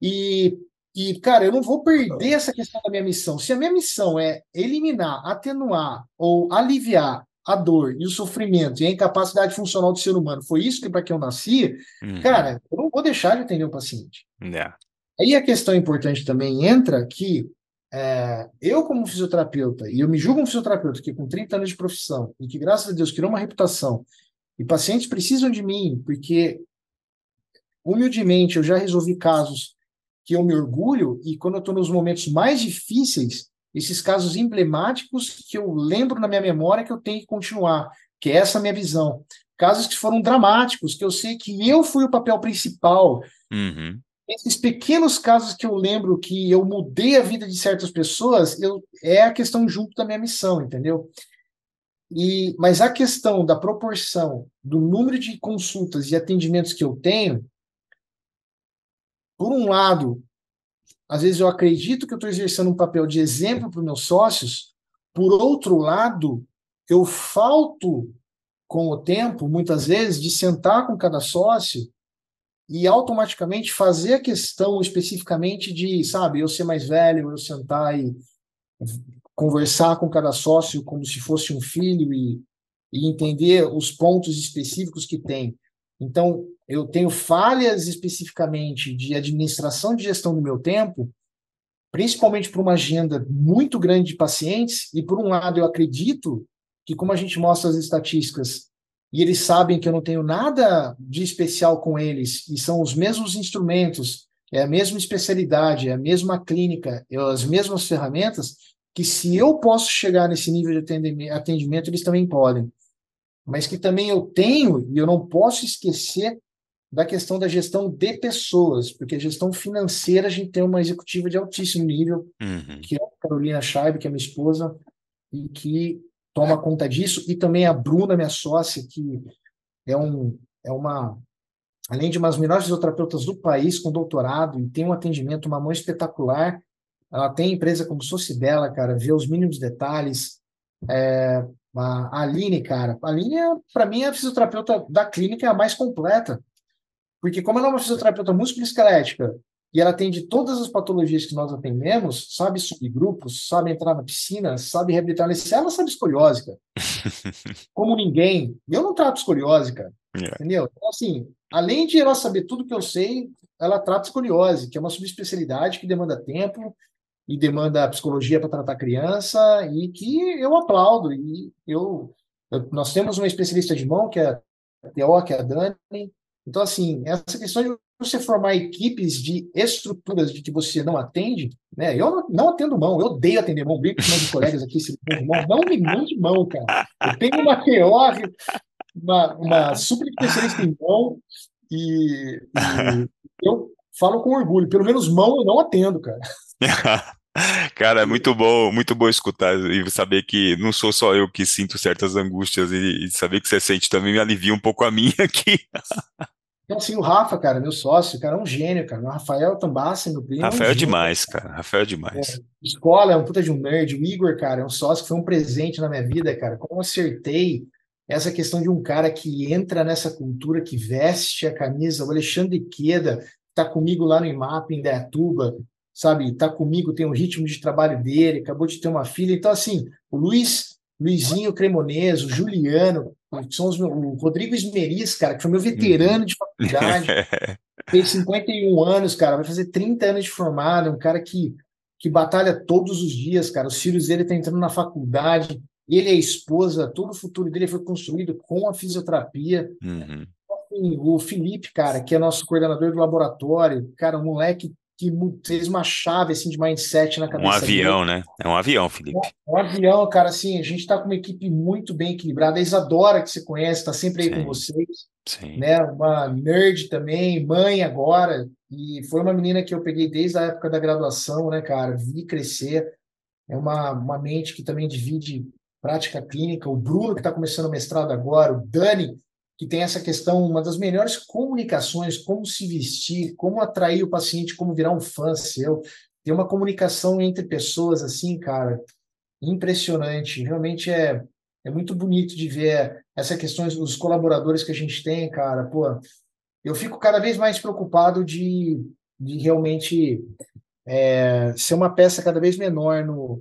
e e, cara, eu não vou perder essa questão da minha missão. Se a minha missão é eliminar, atenuar ou aliviar a dor e o sofrimento e a incapacidade funcional do ser humano foi isso que para que eu nasci, uhum. cara, eu não vou deixar de atender o paciente. Yeah. Aí a questão importante também entra que é, eu, como fisioterapeuta, e eu me julgo um fisioterapeuta que com 30 anos de profissão e que, graças a Deus, criou uma reputação, e pacientes precisam de mim, porque, humildemente, eu já resolvi casos que eu me orgulho, e quando eu estou nos momentos mais difíceis, esses casos emblemáticos que eu lembro na minha memória que eu tenho que continuar, que é essa minha visão. Casos que foram dramáticos, que eu sei que eu fui o papel principal. Uhum. Esses pequenos casos que eu lembro que eu mudei a vida de certas pessoas, eu, é a questão junto da minha missão, entendeu? E, mas a questão da proporção do número de consultas e atendimentos que eu tenho, por um lado, às vezes eu acredito que eu estou exercendo um papel de exemplo para os meus sócios, por outro lado, eu falto com o tempo, muitas vezes, de sentar com cada sócio e automaticamente fazer a questão especificamente de, sabe, eu ser mais velho, eu sentar e conversar com cada sócio como se fosse um filho e, e entender os pontos específicos que tem. Então, eu tenho falhas especificamente de administração de gestão do meu tempo, principalmente por uma agenda muito grande de pacientes, e por um lado eu acredito que como a gente mostra as estatísticas, e eles sabem que eu não tenho nada de especial com eles, e são os mesmos instrumentos, é a mesma especialidade, é a mesma clínica, é as mesmas ferramentas, que se eu posso chegar nesse nível de atendimento, eles também podem mas que também eu tenho, e eu não posso esquecer da questão da gestão de pessoas, porque a gestão financeira a gente tem uma executiva de altíssimo nível, uhum. que é a Carolina Scheib, que é minha esposa, e que toma conta disso, e também a Bruna, minha sócia, que é, um, é uma, além de uma das melhores fisioterapeutas do país, com doutorado, e tem um atendimento, uma mão espetacular, ela tem empresa como Socibela, cara, vê os mínimos detalhes, é, a Aline, cara, a Aline, é, para mim, é a fisioterapeuta da clínica é a mais completa. Porque, como ela é uma fisioterapeuta musculoesquelética e ela atende todas as patologias que nós atendemos, sabe subgrupos, sabe entrar na piscina, sabe reabilitar nesse, ela sabe escoliose, cara. Como ninguém. Eu não trato escoliose, cara. Yeah. Entendeu? Então, assim, além de ela saber tudo que eu sei, ela trata escoliose, que é uma subespecialidade que demanda tempo, e demanda psicologia para tratar criança e que eu aplaudo. E eu, eu, nós temos uma especialista de mão, que é a Teo, que é a Dani. Então, assim, essa questão de você formar equipes de estruturas de que você não atende, né? Eu não, atendo mão, eu odeio atender mão, brinco com meus colegas aqui, se mão, não me mande mão, cara. Eu tenho uma TO, uma, uma super especialista em mão, e, e eu falo com orgulho, pelo menos mão eu não atendo, cara. Cara, é muito bom, muito bom escutar e saber que não sou só eu que sinto certas angústias e, e saber que você sente também me alivia um pouco a minha aqui. Então, assim, o Rafa, cara, meu sócio, cara, é um gênio, cara. O Rafael Tambassi, meu primo. Rafael é um demais, cara. Rafael é demais. É, escola é um puta de um nerd. O Igor, cara, é um sócio que foi um presente na minha vida, cara. Como acertei essa questão de um cara que entra nessa cultura, que veste a camisa, o Alexandre Queda, tá comigo lá no IMAP, em Dayatuba, sabe, tá comigo, tem o ritmo de trabalho dele, acabou de ter uma filha. Então, assim, o Luiz, Luizinho Cremonese, o Juliano, são os, o Rodrigo Esmeris, cara, que foi meu veterano de faculdade, fez 51 anos, cara, vai fazer 30 anos de formado, é um cara que, que batalha todos os dias, cara. Os filhos dele estão tá entrando na faculdade, ele e a esposa, todo o futuro dele foi construído com a fisioterapia. Uhum. Assim, o Felipe, cara, que é nosso coordenador do laboratório, cara, um moleque que fez uma chave assim de mindset na cabeça. Um avião, dele. né? É um avião, Felipe. Um, um avião, cara, assim, a gente está com uma equipe muito bem equilibrada. A Isadora, que você conhece, está sempre aí Sim. com vocês. Sim. Né? Uma nerd também, mãe agora. E foi uma menina que eu peguei desde a época da graduação, né, cara? Vi crescer. É uma, uma mente que também divide prática clínica. O Bruno, que está começando o mestrado agora. O Dani, que tem essa questão, uma das melhores comunicações, como se vestir, como atrair o paciente, como virar um fã seu. Tem uma comunicação entre pessoas, assim, cara, impressionante. Realmente é, é muito bonito de ver essa questão, os colaboradores que a gente tem, cara. Pô, eu fico cada vez mais preocupado de, de realmente é, ser uma peça cada vez menor no,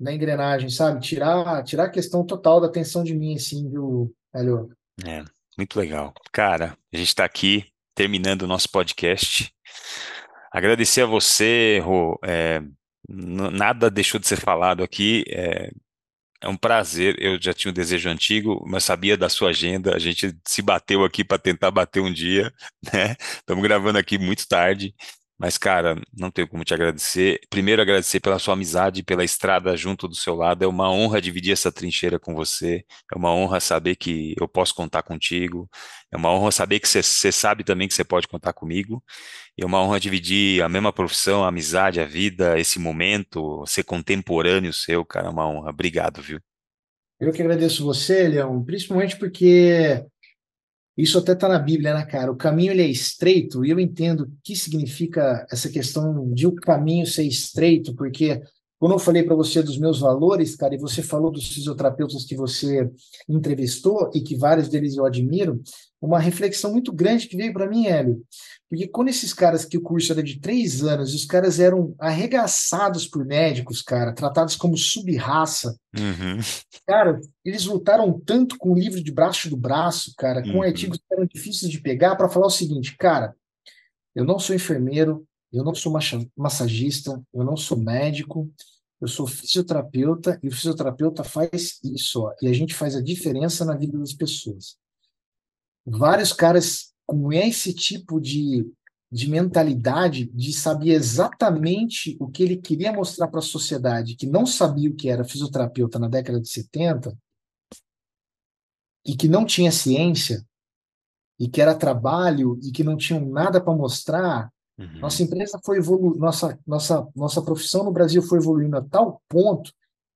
na engrenagem, sabe? Tirar, tirar a questão total da atenção de mim, assim, viu, Helio? É. Muito legal. Cara, a gente está aqui terminando o nosso podcast. Agradecer a você, Rô. É, nada deixou de ser falado aqui. É, é um prazer. Eu já tinha um desejo antigo, mas sabia da sua agenda. A gente se bateu aqui para tentar bater um dia, né? Estamos gravando aqui muito tarde. Mas, cara, não tenho como te agradecer. Primeiro, agradecer pela sua amizade, pela estrada junto do seu lado. É uma honra dividir essa trincheira com você. É uma honra saber que eu posso contar contigo. É uma honra saber que você sabe também que você pode contar comigo. E é uma honra dividir a mesma profissão, a amizade, a vida, esse momento, ser contemporâneo seu, cara. É uma honra. Obrigado, viu? Eu que agradeço você, Leão, principalmente porque isso até está na Bíblia, né, cara? O caminho ele é estreito, e eu entendo o que significa essa questão de o caminho ser estreito, porque quando eu falei para você dos meus valores, cara, e você falou dos fisioterapeutas que você entrevistou e que vários deles eu admiro, uma reflexão muito grande que veio para mim, Hélio. Porque quando esses caras que o curso era de três anos, os caras eram arregaçados por médicos, cara, tratados como sub-raça. Uhum. Cara, eles lutaram tanto com o livro de braço do braço, cara, com uhum. artigos que eram difíceis de pegar, para falar o seguinte, cara, eu não sou enfermeiro, eu não sou massagista, eu não sou médico, eu sou fisioterapeuta e o fisioterapeuta faz isso, ó, e a gente faz a diferença na vida das pessoas. Vários caras com esse tipo de, de mentalidade, de saber exatamente o que ele queria mostrar para a sociedade, que não sabia o que era fisioterapeuta na década de 70, e que não tinha ciência, e que era trabalho, e que não tinham nada para mostrar, uhum. nossa empresa foi evoluindo, nossa, nossa, nossa profissão no Brasil foi evoluindo a tal ponto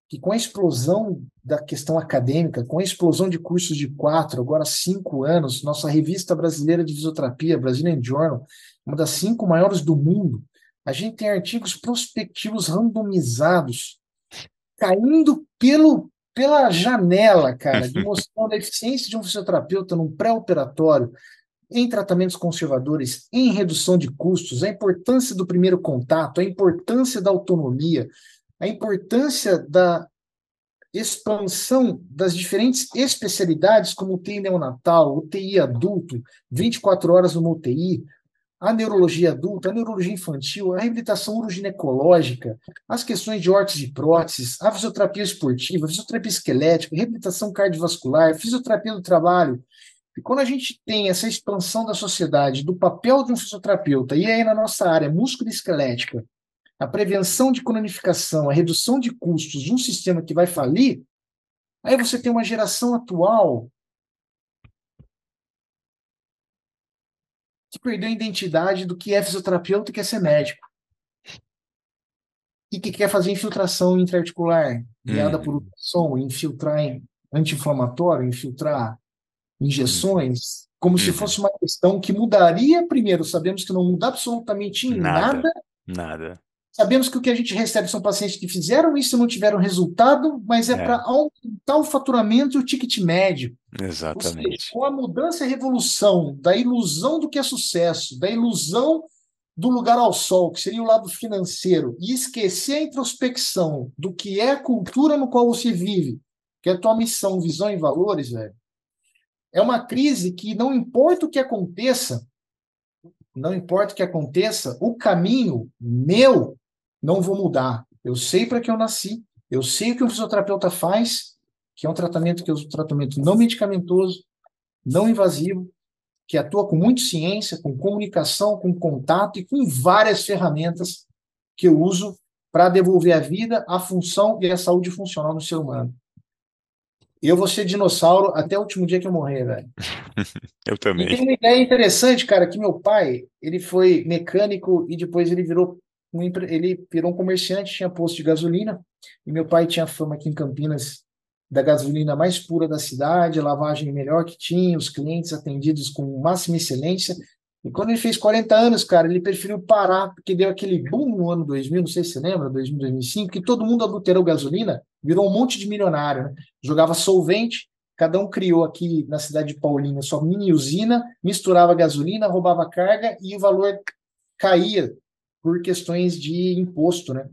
que com a explosão da questão acadêmica, com a explosão de cursos de quatro, agora cinco anos, nossa revista brasileira de fisioterapia, Brazilian Journal, uma das cinco maiores do mundo, a gente tem artigos prospectivos randomizados caindo pelo, pela janela, cara, demonstrando a eficiência de um fisioterapeuta num pré-operatório, em tratamentos conservadores, em redução de custos, a importância do primeiro contato, a importância da autonomia, a importância da expansão das diferentes especialidades, como UTI neonatal, UTI adulto, 24 horas no UTI, a neurologia adulta, a neurologia infantil, a reabilitação uroginecológica, as questões de órteses e próteses, a fisioterapia esportiva, a fisioterapia esquelética, a reabilitação cardiovascular, a fisioterapia do trabalho. E quando a gente tem essa expansão da sociedade, do papel de um fisioterapeuta, e aí na nossa área músculo esquelética, a prevenção de cronificação, a redução de custos de um sistema que vai falir, aí você tem uma geração atual que perdeu a identidade do que é fisioterapeuta e quer ser médico. E que quer fazer infiltração intraarticular, guiada hum. por ultrassom, infiltrar anti-inflamatório, infiltrar injeções, como hum. se fosse uma questão que mudaria primeiro. Sabemos que não muda absolutamente nada. Nada. nada. Sabemos que o que a gente recebe são pacientes que fizeram isso e não tiveram resultado, mas é, é. para aumentar o faturamento e o ticket médio. Exatamente. Seja, com a mudança e revolução da ilusão do que é sucesso, da ilusão do lugar ao sol, que seria o lado financeiro, e esquecer a introspecção do que é a cultura no qual você vive, que é a tua missão, visão e valores, velho. É uma crise que não importa o que aconteça, não importa o que aconteça, o caminho meu não vou mudar. Eu sei para que eu nasci, eu sei o que o fisioterapeuta faz, que é um tratamento que é um tratamento não medicamentoso, não invasivo, que atua com muita ciência, com comunicação, com contato e com várias ferramentas que eu uso para devolver a vida, a função e a saúde funcional no ser humano. Eu vou ser dinossauro até o último dia que eu morrer, velho. eu também. E tem uma ideia interessante, cara, que meu pai, ele foi mecânico e depois ele virou um, ele virou um comerciante, tinha posto de gasolina, e meu pai tinha fama aqui em Campinas da gasolina mais pura da cidade, lavagem melhor que tinha, os clientes atendidos com máxima excelência. E quando ele fez 40 anos, cara, ele preferiu parar, porque deu aquele boom no ano 2000, não sei se você lembra, 2000, 2005, que todo mundo adulterou gasolina, virou um monte de milionário, né? Jogava solvente, cada um criou aqui na cidade de Paulínia sua mini usina, misturava gasolina, roubava carga e o valor caía por questões de imposto, né?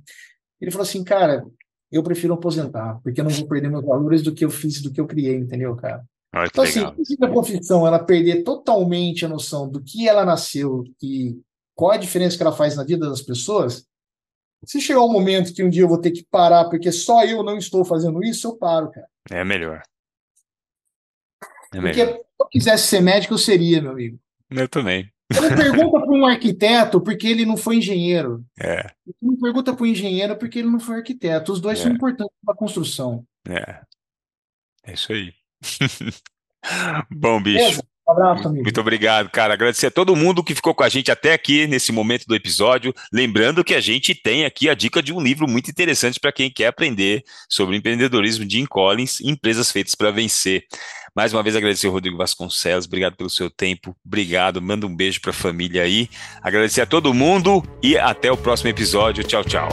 Ele falou assim, cara, eu prefiro aposentar, porque eu não vou perder meus valores do que eu fiz, do que eu criei, entendeu, cara? Olha então, assim, se a profissão ela perder totalmente a noção do que ela nasceu e qual a diferença que ela faz na vida das pessoas, se chegar um momento que um dia eu vou ter que parar porque só eu não estou fazendo isso, eu paro, cara. É melhor. É porque melhor. se eu quisesse ser médico, eu seria, meu amigo. Eu também. Não pergunta para um arquiteto porque ele não foi engenheiro. É. Não pergunta para o engenheiro porque ele não foi arquiteto. Os dois é. são importantes para a construção. É. É isso aí. Bom, bicho. Beleza? Um abraço, amigo. Muito obrigado, cara. Agradecer a todo mundo que ficou com a gente até aqui nesse momento do episódio. Lembrando que a gente tem aqui a dica de um livro muito interessante para quem quer aprender sobre empreendedorismo de Jim Collins, Empresas Feitas para Vencer. Mais uma vez agradecer ao Rodrigo Vasconcelos, obrigado pelo seu tempo, obrigado, manda um beijo para a família aí. Agradecer a todo mundo e até o próximo episódio. Tchau, tchau.